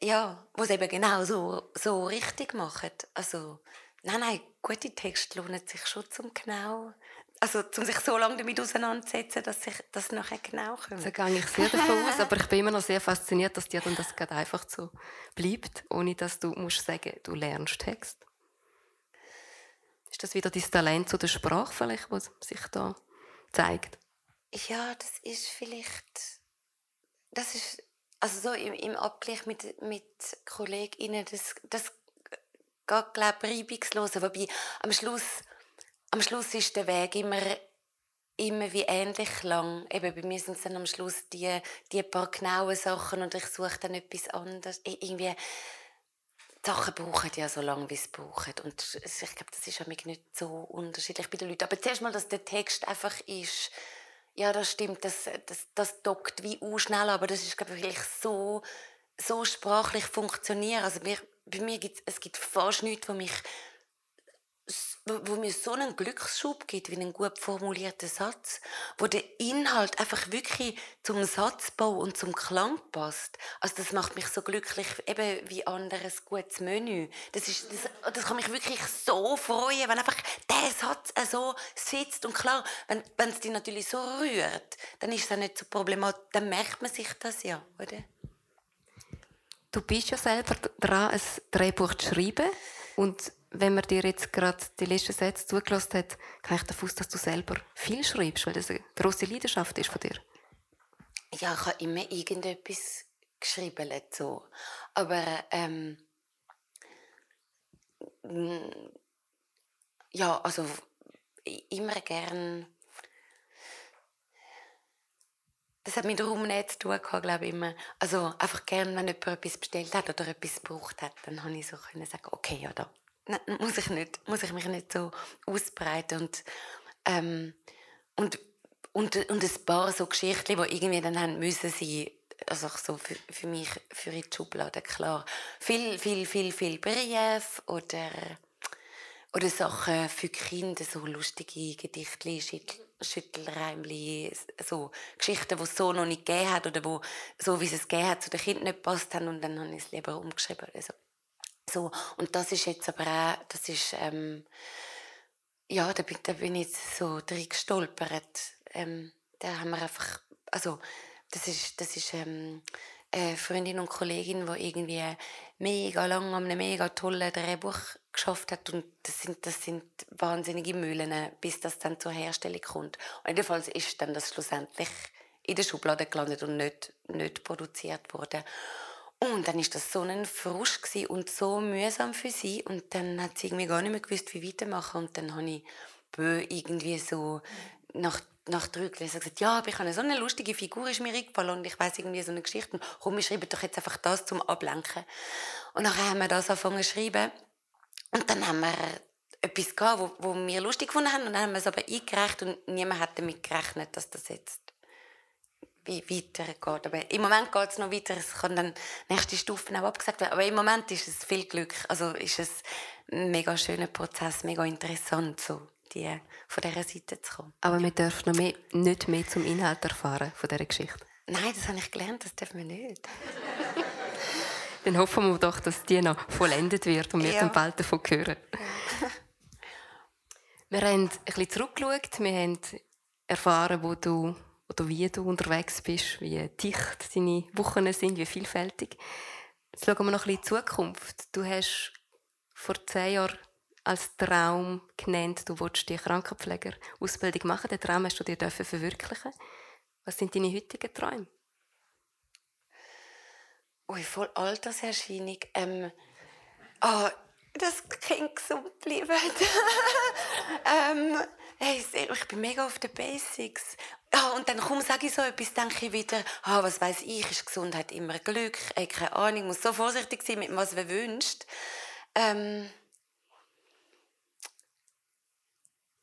ja, wo es eben genau so, so richtig machen. Also, nein, nein, gute Texte lohnen sich schon zum genau, also um sich so lange damit auseinanderzusetzen, dass sich das nachher genau kommt. So gehe ich sehr davon aus, aber ich bin immer noch sehr fasziniert, dass dir dann das gerade einfach so bleibt, ohne dass du musst sagen, du lernst Text. Ist das wieder dein Talent zu der Sprache vielleicht, was sich da zeigt? Ja, das ist vielleicht, das ist also so im, im Abgleich mit, mit KollegInnen, das, das geht, glaube ich, reibungslos. Wobei am Schluss, am Schluss ist der Weg immer, immer wie ähnlich lang. Eben, bei mir sind es dann am Schluss die, die paar genauen Sachen und ich suche dann etwas anderes. Irgendwie, die Sachen brauchen ja so lange, wie sie brauchen. Und ich glaube, das ist nicht so unterschiedlich bei den Leuten. Aber zuerst mal, dass der Text einfach ist, ja, das stimmt, das, das, das dockt wie schnell, aber das ist, glaube ich, so, so sprachlich funktioniert. Also bei mir gibt es gibt fast nichts, was mich wo mir so einen Glücksschub gibt, wie einen gut formulierten Satz, wo der Inhalt einfach wirklich zum Satzbau und zum Klang passt. Also das macht mich so glücklich, eben wie anderes gutes Menü. Das, ist, das, das kann mich wirklich so freuen, wenn einfach der Satz so sitzt und klar, wenn, es dich natürlich so rührt, dann ist es nicht so problematisch, dann merkt man sich das ja, oder? Du bist ja selber dran, ein Drehbuch zu schreiben und wenn man dir jetzt gerade die letzten Sätze zugelassen hat, kann ich davon aus, dass du selber viel schreibst, weil das eine grosse Leidenschaft ist von dir. Ja, ich habe immer irgendetwas geschrieben, so. Aber ähm, ja, also immer gern. Das hat mit Raum nicht zu tun glaube ich immer. Also einfach gern, wenn jemand etwas bestellt hat oder etwas gebraucht hat, dann habe ich so können sagen, okay, ja, da Muss ich nicht, muss ich mich nicht so ausbreiten und ähm, und und, und ein paar so Geschichten, die irgendwie dann haben müssen sein, also so für, für mich, für die Schublade, klar. Viel, viel, viel, viel Briefe oder, oder Sachen für Kinder, so lustige Gedichte, Schüttel, Schüttelreimli, so Geschichten, die es so noch nicht gegeben hat oder wo, so wie es es gegeben hat, zu den Kindern nicht passt haben und dann habe ich es lieber umgeschrieben. Also, so, und das ist jetzt aber auch, das ist, ähm, ja, da bin, da bin ich so drin gestolpert. Ähm, da haben wir einfach, also, das ist, das ist ähm, eine Freundin und Kollegin, die irgendwie mega lange an einem mega tollen Drehbuch geschafft hat und das sind, das sind wahnsinnige Mühlen, bis das dann zur Herstellung kommt. Und jedenfalls ist dann das schlussendlich in der Schublade gelandet und nicht, nicht produziert worden. Und dann ist das so ein Frust und so mühsam für sie. Und dann hat sie irgendwie gar nicht mehr gewusst, wie weitermachen. Und dann habe ich irgendwie so nach, nach drei gelesen gesagt, ja, aber ich habe so eine lustige Figur, ist mir eingefallen. Und ich weiß irgendwie so eine Geschichte. Und komm, wir schreiben doch jetzt einfach das zum Ablenken. Und dann haben wir das angefangen zu schreiben. Und dann haben wir etwas gehabt, wo, wo wir lustig gefunden haben. Und dann haben wir es aber eingereicht und niemand hat damit gerechnet, dass das jetzt wie weitergeht. Aber im Moment geht es noch weiter. Es kann dann nächste Stufen auch abgesagt werden. Aber im Moment ist es viel Glück. Also ist es ein mega schöner Prozess, mega interessant, so die, von dieser Seite zu kommen. Aber wir dürfen noch mehr, nicht mehr zum Inhalt erfahren von dieser Geschichte. Nein, das habe ich gelernt, das dürfen wir nicht. [LAUGHS] dann hoffen wir doch, dass die noch vollendet wird und wir ja. dann bald davon hören. [LAUGHS] wir haben ein bisschen zurückgeschaut, wir haben erfahren, wo du oder wie du unterwegs bist, wie dicht deine Wochen sind, wie vielfältig. Jetzt schauen wir noch ein bisschen in die Zukunft. Du hast vor zehn Jahren als Traum genannt, du wolltest die Krankenpfleger-Ausbildung machen. Den Traum hast du dir verwirklichen Was sind deine heutigen Träume? Ui, voll Alterserscheinung. Ähm, oh, das Kind gesund bleiben. [LAUGHS] ähm, hey, ich bin mega auf den Basics. Ja, und dann kaum sage ich so etwas, denke ich wieder, ah, was weiß ich, ist Gesundheit immer Glück, ey, keine Ahnung, muss so vorsichtig sein mit was man wünscht. Ähm,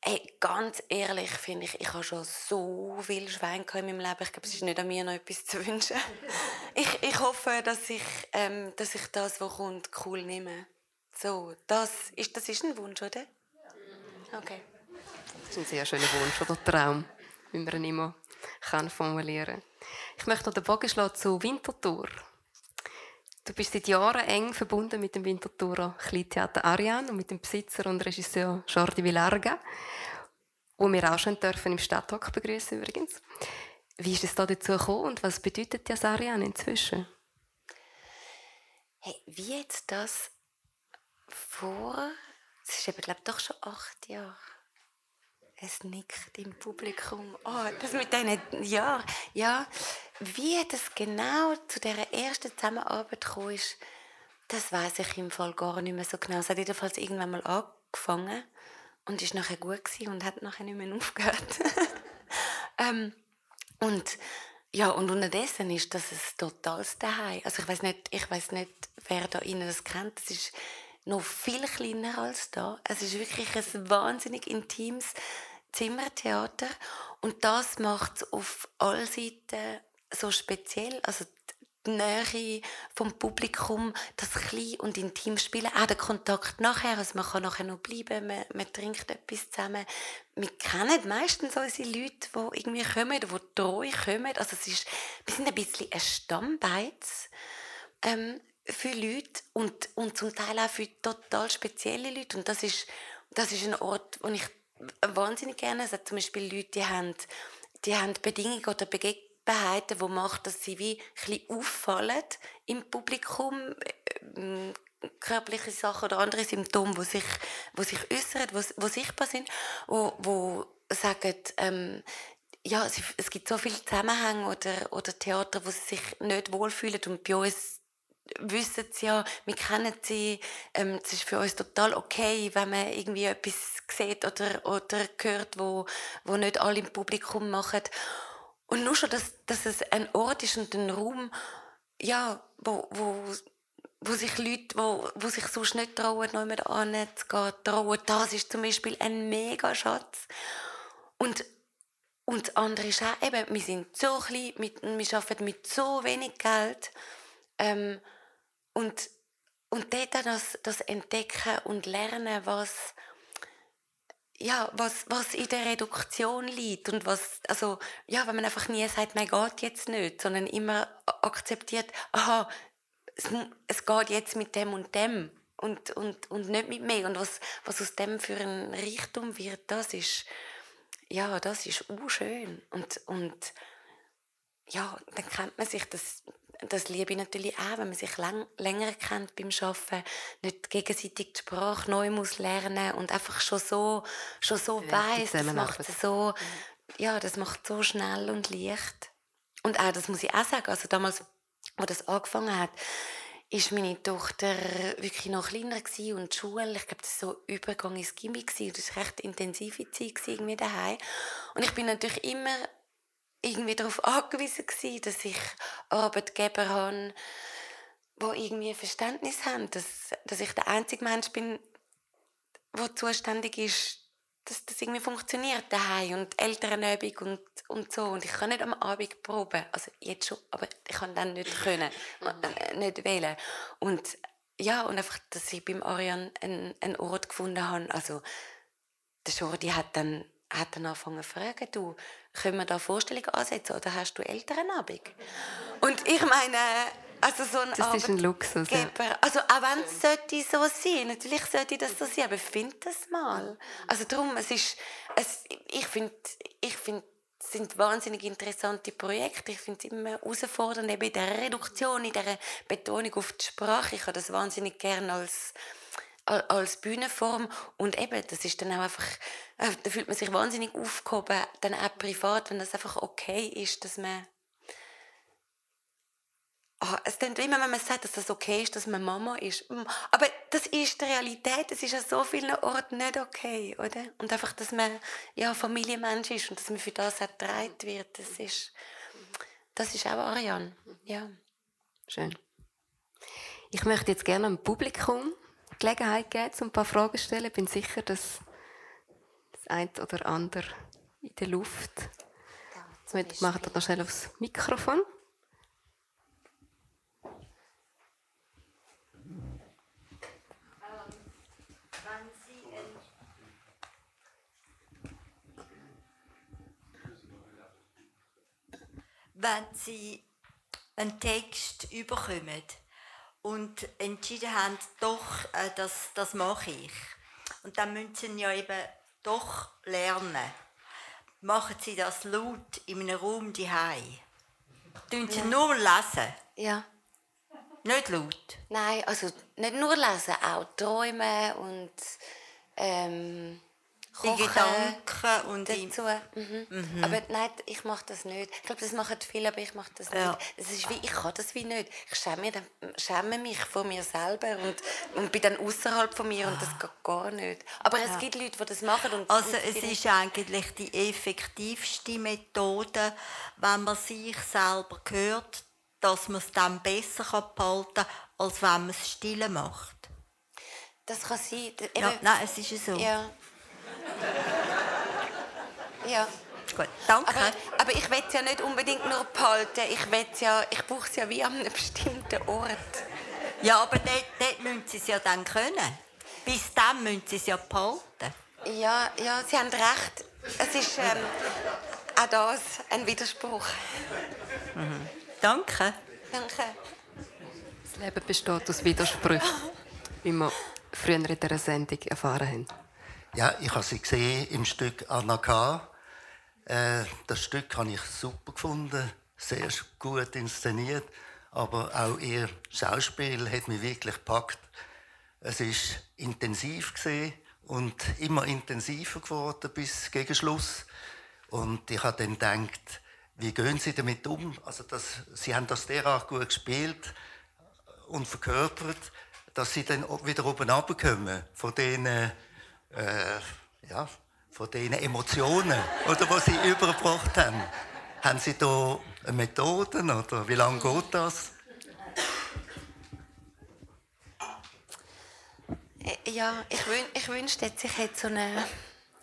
ey, ganz ehrlich finde ich, ich habe schon so viel Schwein in meinem Leben. Ich glaube, es ist nicht an mir, noch etwas zu wünschen. ich, ich hoffe, dass ich, ähm, dass ich das, was kommt, cool nehme. So, das ist, das ist ein Wunsch, oder? Okay. Das ist ein sehr schöner Wunsch oder Traum wie man ihn immer kann formulieren Ich möchte den Bogen schlagen zu Winterthur. Du bist seit Jahren eng verbunden mit dem Winterthurer Kleintheater Ariane und mit dem Besitzer und Regisseur Jordi Villarga, wo wir auch schon dürfen im Stadttalk begrüßen übrigens. Wie ist es da dazu gekommen und was bedeutet das Ariane inzwischen? Hey, wie jetzt das vor, es ist eben, glaube ich, doch schon acht Jahre es nickt im Publikum. Oh, das mit diesen ja, ja. Wie das genau zu dieser ersten Zusammenarbeit kam, ist, das weiß ich im Fall gar nicht mehr so genau. Es hat jedenfalls irgendwann mal angefangen und ist nachher gut gewesen und hat nachher nicht mehr aufgehört. [LAUGHS] ähm, und ja, und unterdessen ist das ein totales Daheim. Also ich weiß nicht, ich weiß nicht, wer da Ihnen das kennt. Das ist noch viel kleiner als da. Es ist wirklich ein wahnsinnig intimes Zimmertheater und das macht es auf allen Seiten so speziell. Also die Nähe vom Publikum, das klein und intim spielen, auch der Kontakt nachher, also man kann nachher noch bleiben, man, man trinkt etwas zusammen. Wir kennen meistens unsere Leute, die irgendwie kommen, die treu kommen. Also es ist, wir sind ein bisschen ein Stammbeiz. Ähm, für Leute und, und zum Teil auch für total spezielle Leute. Und das ist, das ist ein Ort, wo ich wahnsinnig gerne. Es hat zum Beispiel Leute, die haben, die haben Bedingungen oder Begebenheiten, die machen, dass sie wie ein auffallen im Publikum. Äh, körperliche Sachen oder andere Symptome, die sich, die sich äußern, die, sichtbar sind, wo, wo sagen, ähm, ja, es, es gibt so viele Zusammenhänge oder, oder Theater, wo sie sich nicht wohlfühlen und bei uns wissen sie ja, wir kennen sie, ähm, es ist für uns total okay, wenn man irgendwie etwas sieht oder, oder hört, wo, wo nicht alle im Publikum machen. Und nur schon, dass, dass es ein Ort ist und ein Raum, ja, wo, wo, wo sich Leute, wo, wo sich sonst nicht trauen, noch jemand anzugehen, trauen, das ist zum Beispiel ein mega Schatz. Und, und das andere ist auch, eben, wir sind so klein, mit, wir arbeiten mit so wenig Geld, ähm, und, und dort das, das Entdecken und Lernen, was, ja, was, was in der Reduktion liegt und was, also, ja, wenn man einfach nie sagt, nein, geht jetzt nicht, sondern immer akzeptiert, aha, es, es geht jetzt mit dem und dem und, und, und nicht mit mir. Und was, was aus dem für ein Reichtum wird, das ist, ja, das ist schön. Und, und ja, dann kennt man sich, das das liebe ich natürlich auch, wenn man sich lang, länger kennt beim Arbeiten, nicht gegenseitig die Sprache neu muss lernen und einfach schon so, schon so ja, weiss, das macht so, ja, das macht so schnell und leicht. Und auch, das muss ich auch sagen, also damals, als das angefangen hat, ist meine Tochter wirklich noch kleiner und die Schule, ich glaube, das war so Übergang ins Gimmi und das war recht intensive Zeit irgendwie daheim. Und ich bin natürlich immer irgendwie darauf angewiesen gewesen, dass ich Arbeitgeber habe, die irgendwie Verständnis haben, dass, dass ich der einzige Mensch bin, der zuständig ist, dass das irgendwie funktioniert daheim und Elternübung und, und so. Und ich kann nicht am Abend proben, also jetzt schon, aber ich kann dann nicht können, [LAUGHS] äh, nicht wählen. Und ja, und einfach, dass ich beim Arian einen, einen Ort gefunden habe, also der Jordi hat dann hat dann angefangen zu fragen, du, können wir da Vorstellungen ansetzen oder hast du Elternabend? Und ich meine, also so ein Das ist ein Luxus. Ja. Also auch wenn es sollte so sein, natürlich sollte das so sein, aber find das mal. Also darum, es ist, es, ich finde, ich finde, es sind wahnsinnig interessante Projekte. Ich finde es immer herausfordernd, eben in der Reduktion, in der Betonung auf die Sprache. Ich habe das wahnsinnig gerne als als Bühnenform und eben, das ist dann auch einfach, äh, da fühlt man sich wahnsinnig aufgehoben, dann auch privat, wenn das einfach okay ist, dass man Oh, es klingt immer, wenn man sagt, dass das okay ist, dass man Mama ist. Mm, aber das ist die Realität. Es ist an so vielen Orten nicht okay, oder? Und einfach, dass man ja, Familienmensch ist und dass man für das erträgt wird, das ist, das ist auch Ariane. Ja. Schön. Ich möchte jetzt gerne dem Publikum Gelegenheit geben, um ein paar Fragen zu stellen. Ich bin sicher, dass das eine oder andere in der Luft. Jetzt machen wir noch schnell aufs Mikrofon. wenn sie einen Text überkommen und entschieden haben, doch, äh, das, das mache ich. Und dann müssen sie ja eben doch lernen. Machen sie das laut in einem Raum daheim? Tun sie ja. nur lesen? Ja. Nicht laut? Nein, also nicht nur lesen, auch träumen und ähm, die Gedanken und dazu. Mhm. Mhm. Aber nein, ich mache das nicht. Ich glaube, das machen viele, aber ich mache das ja. nicht. Es ist wie, ich kann das wie nicht. Ich schäme, schäme mich vor mir selber und, und bin dann außerhalb von mir und das geht gar nicht. Aber es ja. gibt Leute, die das machen. Und also es ist eigentlich die effektivste Methode, wenn man sich selber hört, dass man es dann besser behalten kann, als wenn man es still macht. Das kann sein. Ja, nein, es ist so. Ja. [LAUGHS] Ja. Gut, danke. Aber, aber ich will es ja nicht unbedingt nur behalten. Ich, ja, ich brauche es ja wie an einem bestimmten Ort. Ja, aber dort, dort müssen sie es ja dann können. Bis dann müssen sie es ja behalten. Ja, ja, Sie haben recht. Es ist ähm, auch das ein Widerspruch. Mhm. Danke. Danke. Das Leben besteht aus Widersprüchen, wie wir früher in dieser Sendung erfahren haben. Ja, ich habe sie gesehen im Stück Anna K. Äh, das Stück habe ich super gefunden, sehr gut inszeniert, aber auch ihr Schauspiel hat mich wirklich gepackt. Es ist intensiv gesehen und immer intensiver geworden bis gegen Schluss. Und ich habe dann gedacht, wie gehen Sie damit um? Also das, Sie haben das derart gut gespielt und verkörpert, dass Sie dann wieder oben runterkommen von diesen äh, ja, von diesen Emotionen, oder, die Sie übergebracht haben. Haben Sie da Methoden oder wie lange geht das? Äh, ja, ich, wün ich wünschte jetzt, ich hätte so eine,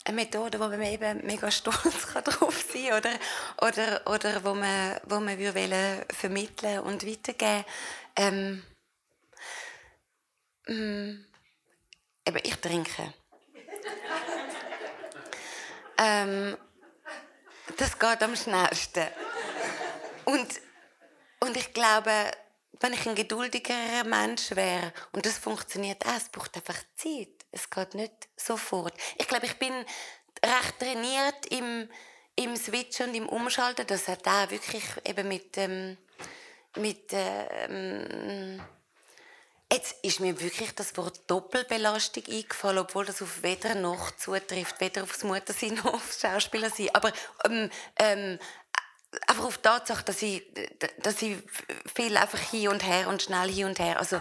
eine Methode, wo man eben mega stolz [LAUGHS] kann drauf sein kann oder, oder, oder wo man, wo man würde vermitteln und weitergeben ähm, eben, ich trinke. Ähm, das geht am schnellsten. Und, und ich glaube, wenn ich ein geduldigerer Mensch wäre, und das funktioniert auch, es braucht einfach Zeit. Es geht nicht sofort. Ich glaube, ich bin recht trainiert im, im Switchen und im Umschalten, dass er da wirklich eben mit, ähm, mit ähm, Jetzt ist mir wirklich das Wort Doppelbelastung eingefallen, obwohl das auf weder noch zutrifft, weder aufs Muttersein noch aufs Schauspielersein. Aber ähm, ähm, einfach auf die Tatsache, dass ich, dass ich viel einfach hin und her und schnell hin und her, also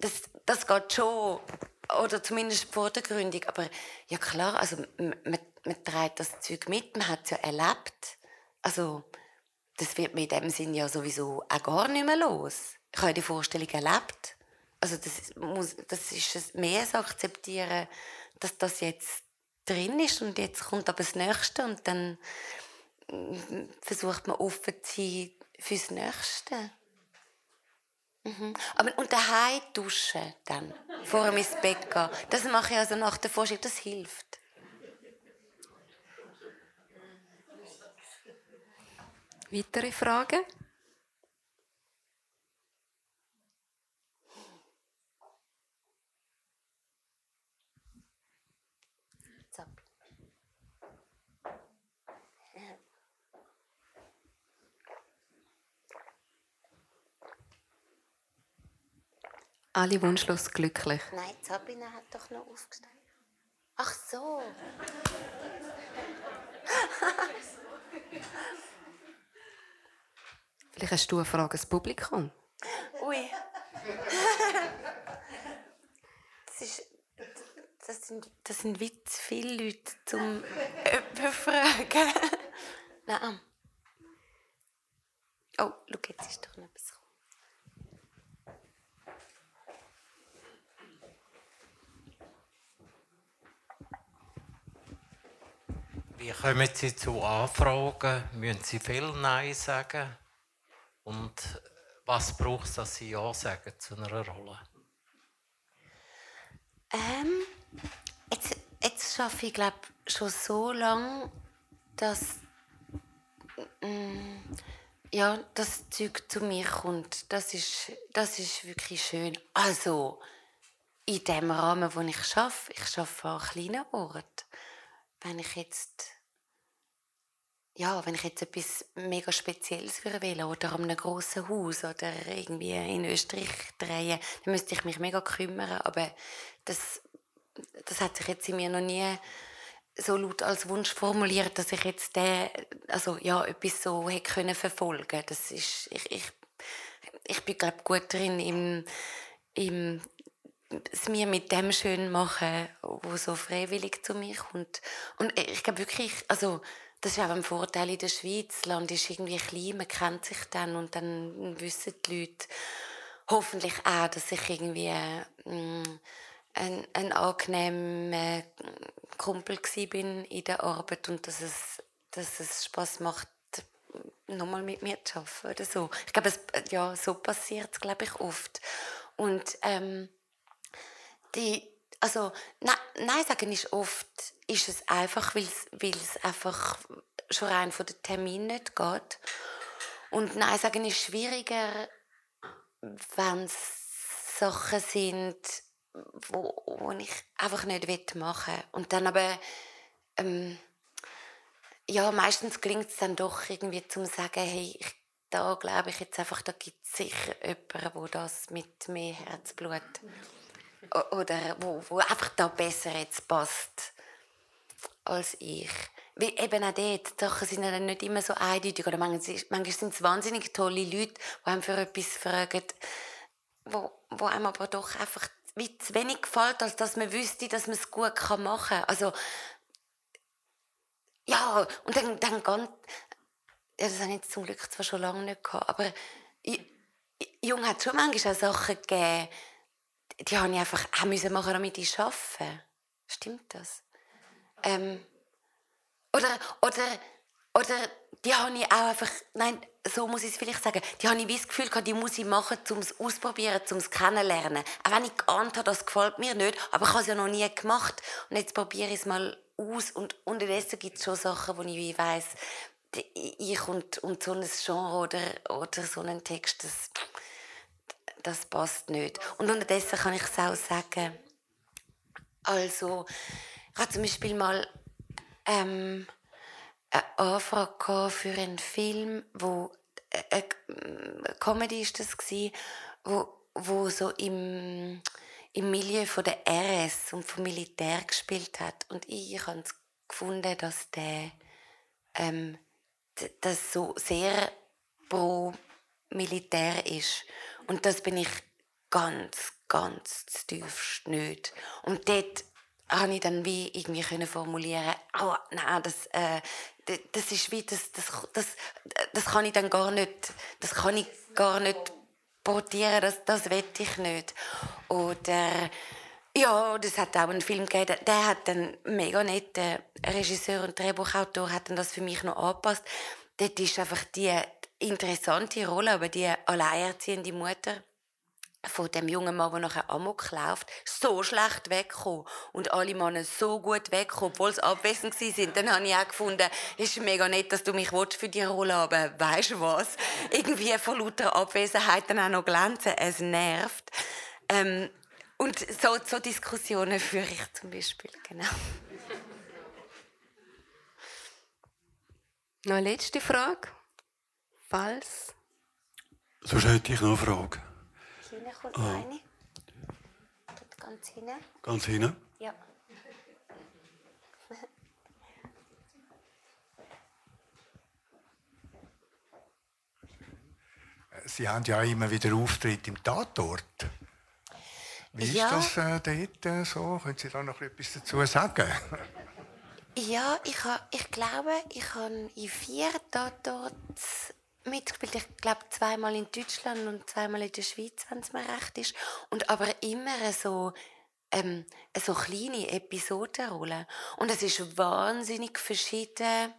das, das geht schon, oder zumindest vordergründig, aber ja klar, also man, man trägt das Zeug mit, man hat es ja erlebt, also das wird mir in dem Sinn ja sowieso auch gar nicht mehr los. Ich habe die Vorstellung erlebt also das, muss, das ist mehr als akzeptieren, dass das jetzt drin ist und jetzt kommt aber das Nächste und dann mm, versucht man offen zu sein fürs Nächste. Mhm. Aber, und daheim duschen dann, vor dem ins Bett gehen, das mache ich also nach der Vorstellung, das hilft. Weitere Fragen? Alle wunschlos glücklich? Nein, Sabine hat doch noch aufgestellt. Ach so. [LAUGHS] Vielleicht hast du eine Frage ans Publikum. Ui. Das, ist, das, sind, das sind wie zu viele Leute, zum jemanden fragen. [LAUGHS] Nein. Oh, schau, jetzt ist doch noch etwas Wie kommen Sie zu Anfragen? Müssen Sie viel Nein sagen? Und was braucht es, dass Sie Ja sagen zu einer Rolle? Ähm, jetzt, jetzt arbeite ich glaube schon so lange, dass mm, ja, das Zeug zu mir kommt. Das ist, das ist wirklich schön. Also, in dem Rahmen, wo ich arbeite, ich arbeite an kleinen Ort. Wenn ich jetzt ja, wenn ich jetzt etwas mega Spezielles will oder an einem grossen Haus oder irgendwie in Österreich drehen, dann müsste ich mich mega kümmern. Aber das, das hat sich jetzt in mir noch nie so laut als Wunsch formuliert, dass ich jetzt den, also ja, etwas so hätte können verfolgen. Das ich, ich, ich bin glaube gut drin im, im es mir mit dem schön machen, wo so freiwillig zu mir kommt. Und ich glaube wirklich, also das ist auch ein Vorteil in der Schweiz. Das Land ist irgendwie klein, man kennt sich dann und dann wissen die Leute hoffentlich auch, dass ich irgendwie mm, ein, ein angenehmer Kumpel bin in der Arbeit und dass es, dass es Spaß macht, nochmal mit mir zu arbeiten oder so. Ich glaube, es, ja, so passiert es, glaube ich, oft. Und ähm, die, also, nein, nein sagen ist oft, ist es einfach, weil es einfach schon rein von den Terminen nicht geht. Und Nein sagen ist schwieriger, wenn es Sachen sind, wo, wo ich einfach nicht machen will. Und dann aber, ähm, ja, meistens gelingt es dann doch irgendwie zu sagen, hey, ich, da glaube ich jetzt einfach, da gibt es sicher jemanden, wo das mit mehr Herzblut oder wo, wo einfach da besser jetzt passt als ich. Weil eben auch dort, Sachen sind dann nicht immer so eindeutig. Oder manchmal, sind es wahnsinnig tolle Leute, die einem für etwas fragen, wo, wo einem aber doch einfach wie zu wenig gefällt, als dass man wüsste, dass man es gut machen kann. Also, ja, und dann, dann ganz, ja, das habe ich zum Glück zwar schon lange nicht gehabt, aber Jung hat schon manchmal auch Sachen gegeben, die habe ich einfach auch müssen machen, damit ich arbeite. Stimmt das? Ähm, oder, oder, oder die habe ich auch einfach, nein, so muss ich es vielleicht sagen, die habe ich wie das Gefühl gehabt, die muss ich machen, um es ausprobieren, um es kennenlernen. Auch wenn ich geahnt habe, das gefällt mir nicht, aber ich habe es ja noch nie gemacht. Und jetzt probiere ich es mal aus und unterdessen gibt es schon Sachen, wo ich wie weiss, ich und, und so ein Genre oder, oder so ein Text, das, das passt nicht. Und unterdessen kann ich es auch sagen, also, ich habe zum Beispiel mal ähm, eine Anfrage für einen Film, wo äh, eine Comedy ist das gewesen, wo, wo so im, im Milieu von der RS und vom Militär gespielt hat. Und ich, habe gefunden, dass der ähm, das so sehr pro Militär ist. Und das bin ich ganz, ganz tiefst nicht. Und dort habe ich dann wie irgendwie können formulieren, oh, nein, das, äh, das ist wie, das, das, das, das kann ich dann gar nicht, das kann ich gar nicht portieren, das, das will ich nicht. Oder, ja, das hat auch einen Film gegeben, der hat dann mega netter Regisseur und Drehbuchautor hat dann das für mich noch angepasst. Dort ist einfach die interessante Rolle, aber die alleinerziehende Mutter von dem jungen Mann, der nachher Amok läuft, so schlecht weggekommen und alle Männer so gut weggekommen, obwohl sie abwesend sind. Dann habe ich auch gefunden, ist mega nett, dass du mich für die Rolle aber weißt du was? Irgendwie von lauter Abwesenheit dann auch noch glänzen, es nervt. Ähm, und so, so Diskussionen führe ich zum Beispiel, genau. Noch eine letzte Frage. Falls. Sonst hätte ich noch eine Frage. China kommt oh. eine. Ganz hinten. Ganz hinten? Ja. [LAUGHS] Sie haben ja immer wieder Auftritt im Tatort. Wie Ja. ist das äh, dort äh, so? Können Sie da noch etwas dazu sagen? Ja, ich, ha, ich glaube, ich habe in vier Tatorts mitgespielt. Ich glaube zweimal in Deutschland und zweimal in der Schweiz, wenn es mir recht ist. Und aber immer so, ähm, so kleine Episodenrollen. Und es ist wahnsinnig verschieden.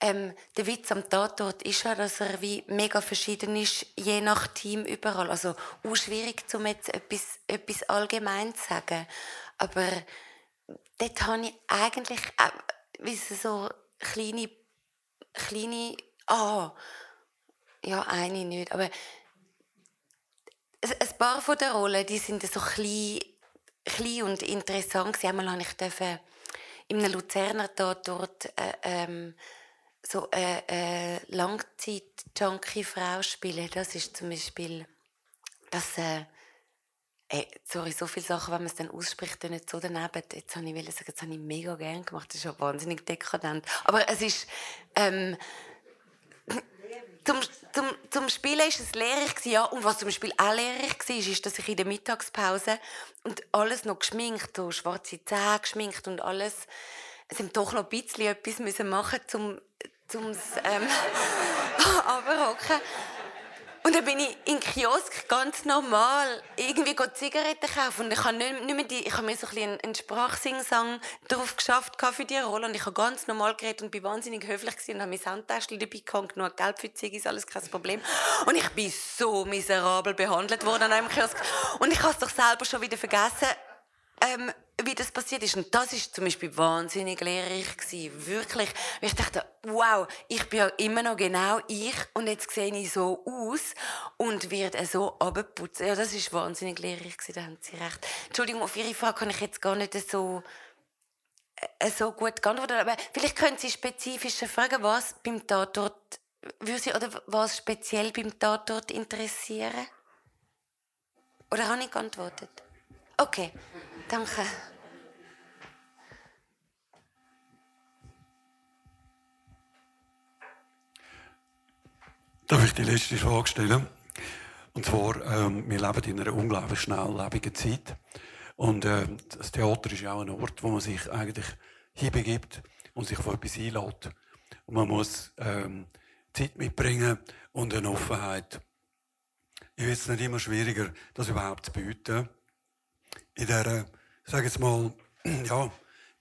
Ähm, der Witz am Tatort ist ja, dass er wie mega verschieden ist, je nach Team überall. Also auch schwierig, um jetzt etwas, etwas allgemein zu sagen. Aber dort habe ich eigentlich so- so kleine, kleine, ah, ja, eine nicht, aber ein paar von den Rollen, die sind so klein, klein und interessant. Einmal habe ich dürfen in einem Luzerner Tatort äh, ähm, so eine äh, Langzeit-Junkie-Frau spielen. Das ist zum Beispiel, das, äh, Ey, sorry, so viele Sachen, wenn man es dann ausspricht, dann nicht so daneben. Jetzt habe ich sagen, das habe ich mega gerne gemacht. Das ist ja wahnsinnig dekadent. Aber es ist, ähm, zum, zum, zum Spielen war es lehrreich, ja. Und was zum Beispiel auch lehrreich war, ist, dass ich in der Mittagspause und alles noch geschminkt, so schwarze Zähne geschminkt und alles, es haben doch noch ein bisschen etwas müssen machen zum, zum ähm, [LAUGHS] runterhocken. Und dann bin ich in den Kiosk ganz normal irgendwie Zigaretten kaufen. Und ich habe nicht, nicht mehr die, ich habe mir so ein bisschen einen, Sprachsingsang drauf geschafft für diese Rolle. Und ich habe ganz normal geredet und bin wahnsinnig höflich gewesen und habe mein Sandtäschchen dabei gehabt, genug Geld für die Ziggis, alles kein Problem. Und ich bin so miserabel behandelt worden an einem Kiosk. Und ich habe es doch selber schon wieder vergessen, ähm, wie das passiert ist. Und das ist zum Beispiel wahnsinnig lehrreich gewesen. Wirklich. Weil Ich dachte, wow, ich bin ja immer noch genau ich und jetzt sehe ich so aus und werde so abgeputzt. Ja, das ist wahnsinnig lehrreich gewesen, da haben Sie recht. Entschuldigung, auf Ihre Frage kann ich jetzt gar nicht so, äh, so gut geantworten. Aber vielleicht können Sie spezifischer fragen, was beim Tatort, würde Sie, oder was speziell beim Tatort interessieren? Oder habe ich geantwortet? Okay, danke. Darf ich die letzte Frage stellen? Und zwar, ähm, wir leben in einer unglaublich schnelllebigen Zeit. Und äh, das Theater ist ja auch ein Ort, wo man sich eigentlich hinbegibt und sich auf etwas einlädt. Und man muss ähm, Zeit mitbringen und eine Offenheit. Ich finde es nicht immer schwieriger, das überhaupt zu bieten. In dieser, sage jetzt mal, [CLEARS THROAT] ja,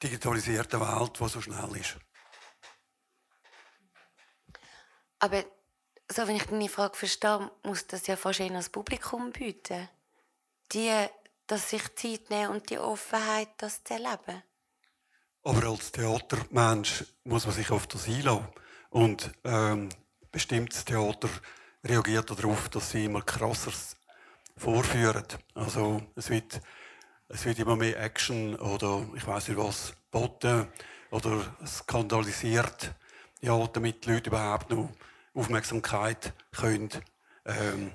digitalisierten Welt, die so schnell ist. Aber so, wenn ich deine Frage verstehe, muss das ja fast eher das Publikum bieten. Die, dass sich Zeit nehmen und die Offenheit, das zu erleben. Aber als Theatermensch muss man sich auf das einlassen. Und ähm, bestimmtes Theater reagiert darauf, dass sie immer krasseres vorführen. Also es wird, es wird immer mehr Action oder ich weiß nicht was geboten oder skandalisiert, ja, damit die Leute überhaupt noch Aufmerksamkeit können. Ähm,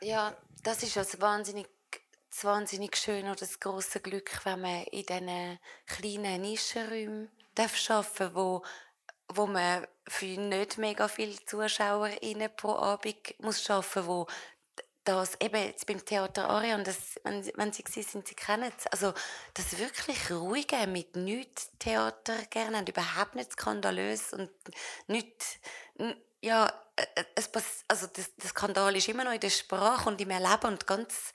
Ja, das ist das wahnsinnig, das wahnsinnig schön oder das große Glück, wenn man in diesen kleinen Nischenräumen darf arbeiten wo, wo man für nicht mega viele ZuschauerInnen pro Abend muss arbeiten wo das eben jetzt beim Theater Arian, das, wenn, wenn Sie gewesen sind, Sie kennen es, also das wirklich ruhige mit nichts Theater gerne und überhaupt nicht skandalös und nicht, ja, äh, äh, es also das, der Skandal ist immer noch in der Sprache und im Erleben und ganz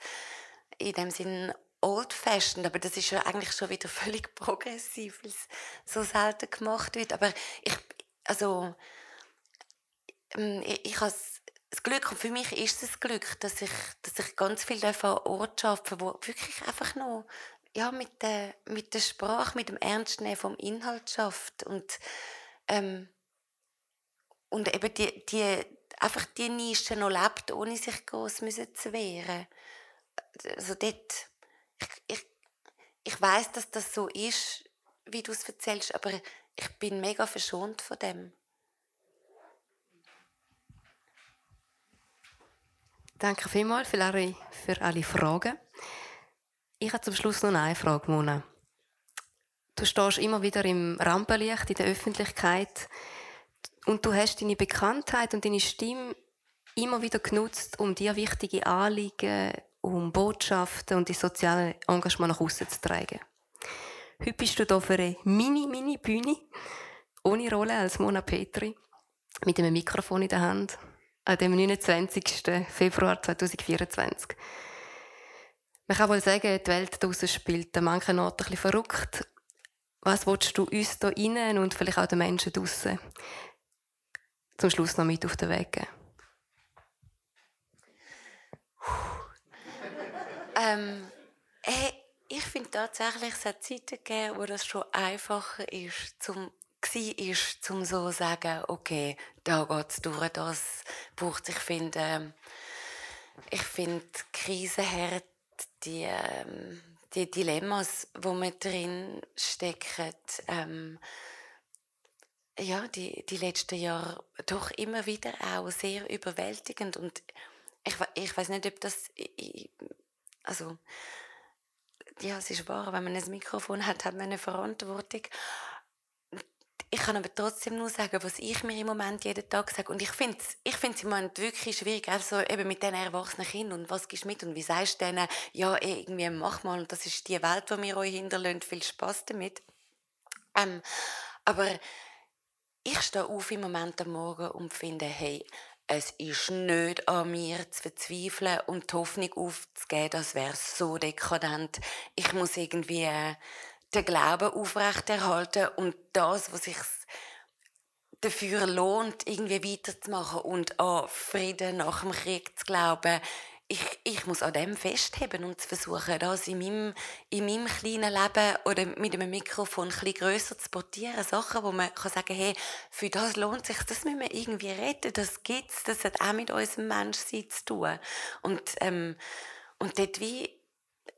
in dem Sinn old-fashioned, aber das ist ja eigentlich schon wieder [LAUGHS] völlig progressiv, weil es so selten gemacht wird, aber ich, also ähm, ich, ich habe das Glück, und für mich ist es das Glück, dass ich, dass ich ganz viel an Ort arbeite, wo wirklich einfach noch ja, mit, der, mit der Sprache, mit dem Ernstnehmen vom Inhalt schafft. Und, ähm, und eben die, die, einfach die Nische noch lebt, ohne sich groß müssen zu wehren. Also dort, ich, ich, ich weiß, dass das so ist, wie du es erzählst, aber ich bin mega verschont von dem. Danke vielmals für alle, für alle Fragen. Ich habe zum Schluss noch eine Frage, Mona. Du stehst immer wieder im Rampenlicht in der Öffentlichkeit und du hast deine Bekanntheit und deine Stimme immer wieder genutzt, um dir wichtige Anliegen, um Botschaften und die soziale Engagement nach außen zu tragen. Heute bist du hier für eine Mini-Mini-Bühne, ohne Rolle als Mona Petri, mit einem Mikrofon in der Hand, an dem 29. Februar 2024. Man kann wohl sagen, die Welt draussen spielt an manchen Orten ein bisschen verrückt. Was willst du uns hier innen und vielleicht auch den Menschen draussen zum Schluss noch mit auf den Weg geben? ähm, hey, ich finde tatsächlich, es hat Zeiten gegeben, wo das schon einfacher ist, zum ist, zum so sagen, okay, da geht es durch, das braucht Ich finde, ähm, ich finde Krisenherd, die, ähm, die Dilemmas, wo man drin stecken, ähm, ja, die, die letzten Jahre doch immer wieder auch sehr überwältigend und ich, ich weiß nicht, ob das, ich, also, ja, es ist wahr, wenn man ein Mikrofon hat, hat man eine Verantwortung. Ich kann aber trotzdem nur sagen, was ich mir im Moment jeden Tag sage. Und ich finde es ich find's im Moment wirklich schwierig, also eben mit diesen erwachsenen Kindern. Und was gibst du mit? Und wie sagst du denen, ja, irgendwie mach mal, und das ist die Welt, die wir euch hinterlassen, viel Spaß damit. Ähm, aber ich stehe auf im Moment am Morgen und finde, hey, es ist nicht an mir zu verzweifeln und die Hoffnung aufzugeben, das wäre so dekadent. Ich muss irgendwie äh, den Glauben aufrechterhalten und das, was sich dafür lohnt, irgendwie weiterzumachen und an Frieden nach dem Krieg zu glauben, ich, ich muss an dem festheben und versuchen, das in meinem, in meinem kleinen Leben oder mit einem Mikrofon ein bisschen grösser zu portieren. Sachen, wo man kann sagen hey, für das lohnt sich, das müssen wir irgendwie retten, das gibt's, das hat auch mit unserem Menschsein zu tun. Und, ähm, und dort wie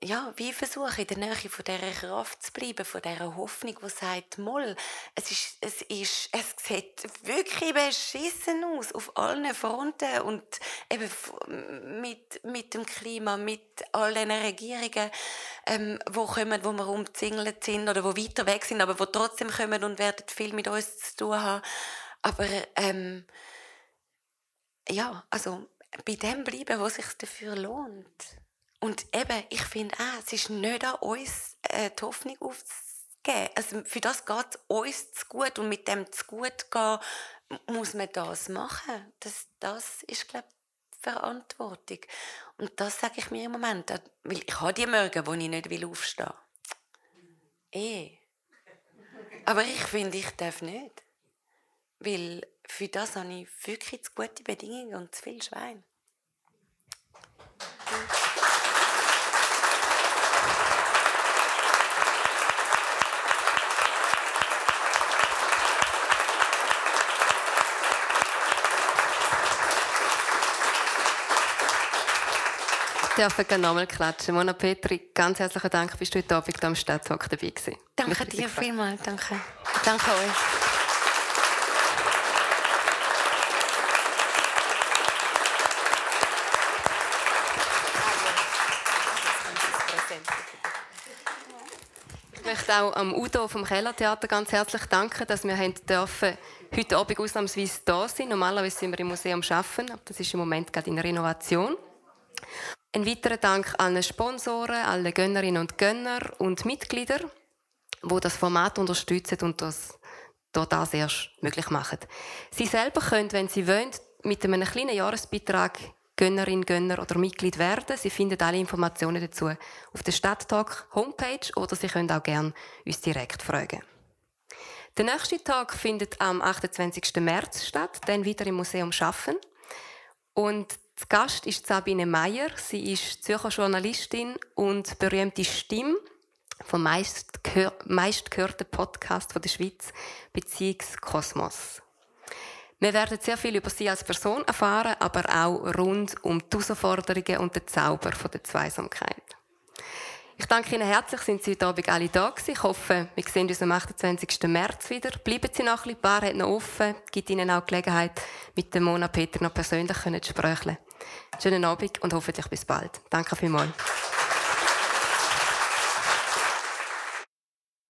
ja, wie versuche in der Nähe von dieser Kraft zu bleiben, von dieser Hoffnung, die sagt, Moll, es ist, es ist, es sieht wirklich beschissen aus, auf allen Fronten und eben mit, mit dem Klima, mit all den Regierungen, ähm, wo kommen, wo wir umzingelt sind oder wo weiter weg sind, aber wo trotzdem kommen und werden viel mit uns zu tun haben. Aber, ähm, ja, also, bei dem bleiben, was sich dafür lohnt. Und eben, ich finde auch, es ist nicht an uns, äh, die Hoffnung aufzugeben. Also für das geht es uns zu gut und mit dem zu gut gehen, muss man das machen. Das, das ist, glaube Verantwortung. Und das sage ich mir im Moment. Weil ich habe die Morgen, wo ich nicht aufstehen will. Eh. Aber ich finde, ich darf nicht. Weil für das habe ich wirklich zu gute Bedingungen und zu viel Schwein. Dürfen gerne nochmal klatschen. Mona Petri, ganz herzlichen Dank, bist du heute Abend am Stadttalk dabei gewesen. Danke dir vielmals, danke. Danke euch. Ich möchte auch am Udo vom Kellertheater ganz herzlich danken, dass wir haben dürfen heute Abend ausnahmsweise da sind. Normalerweise sind wir im Museum arbeiten, aber das ist im Moment gerade in Renovation. Ein weiterer Dank an allen Sponsoren, allen Gönnerinnen und Gönner und Mitglieder, die das Format unterstützen und das dort das erst möglich machen. Sie selber können, wenn Sie wollen, mit einem kleinen Jahresbeitrag Gönnerin, Gönner oder Mitglied werden. Sie finden alle Informationen dazu auf der Stadttag Homepage oder Sie können auch gerne uns direkt fragen. Der nächste Tag findet am 28. März statt, dann wieder im Museum Schaffen. Und zu Gast ist Sabine Meyer. Sie ist Zürcher Journalistin und berühmte Stimme vom meistgehörten Podcast der Schweiz, Beziehungskosmos. Wir werden sehr viel über sie als Person erfahren, aber auch rund um die Herausforderungen und den Zauber der Zweisamkeit. Ich danke Ihnen herzlich, sind Sie heute Abend alle da gewesen. Ich hoffe, wir sehen uns am 28. März wieder. Bleiben Sie noch ein bisschen, die Bar hat noch offen, gibt Ihnen auch Gelegenheit, mit dem Mona Peter noch persönlich zu sprechen. Schönen Abend und hoffentlich bis bald. Danke vielmals.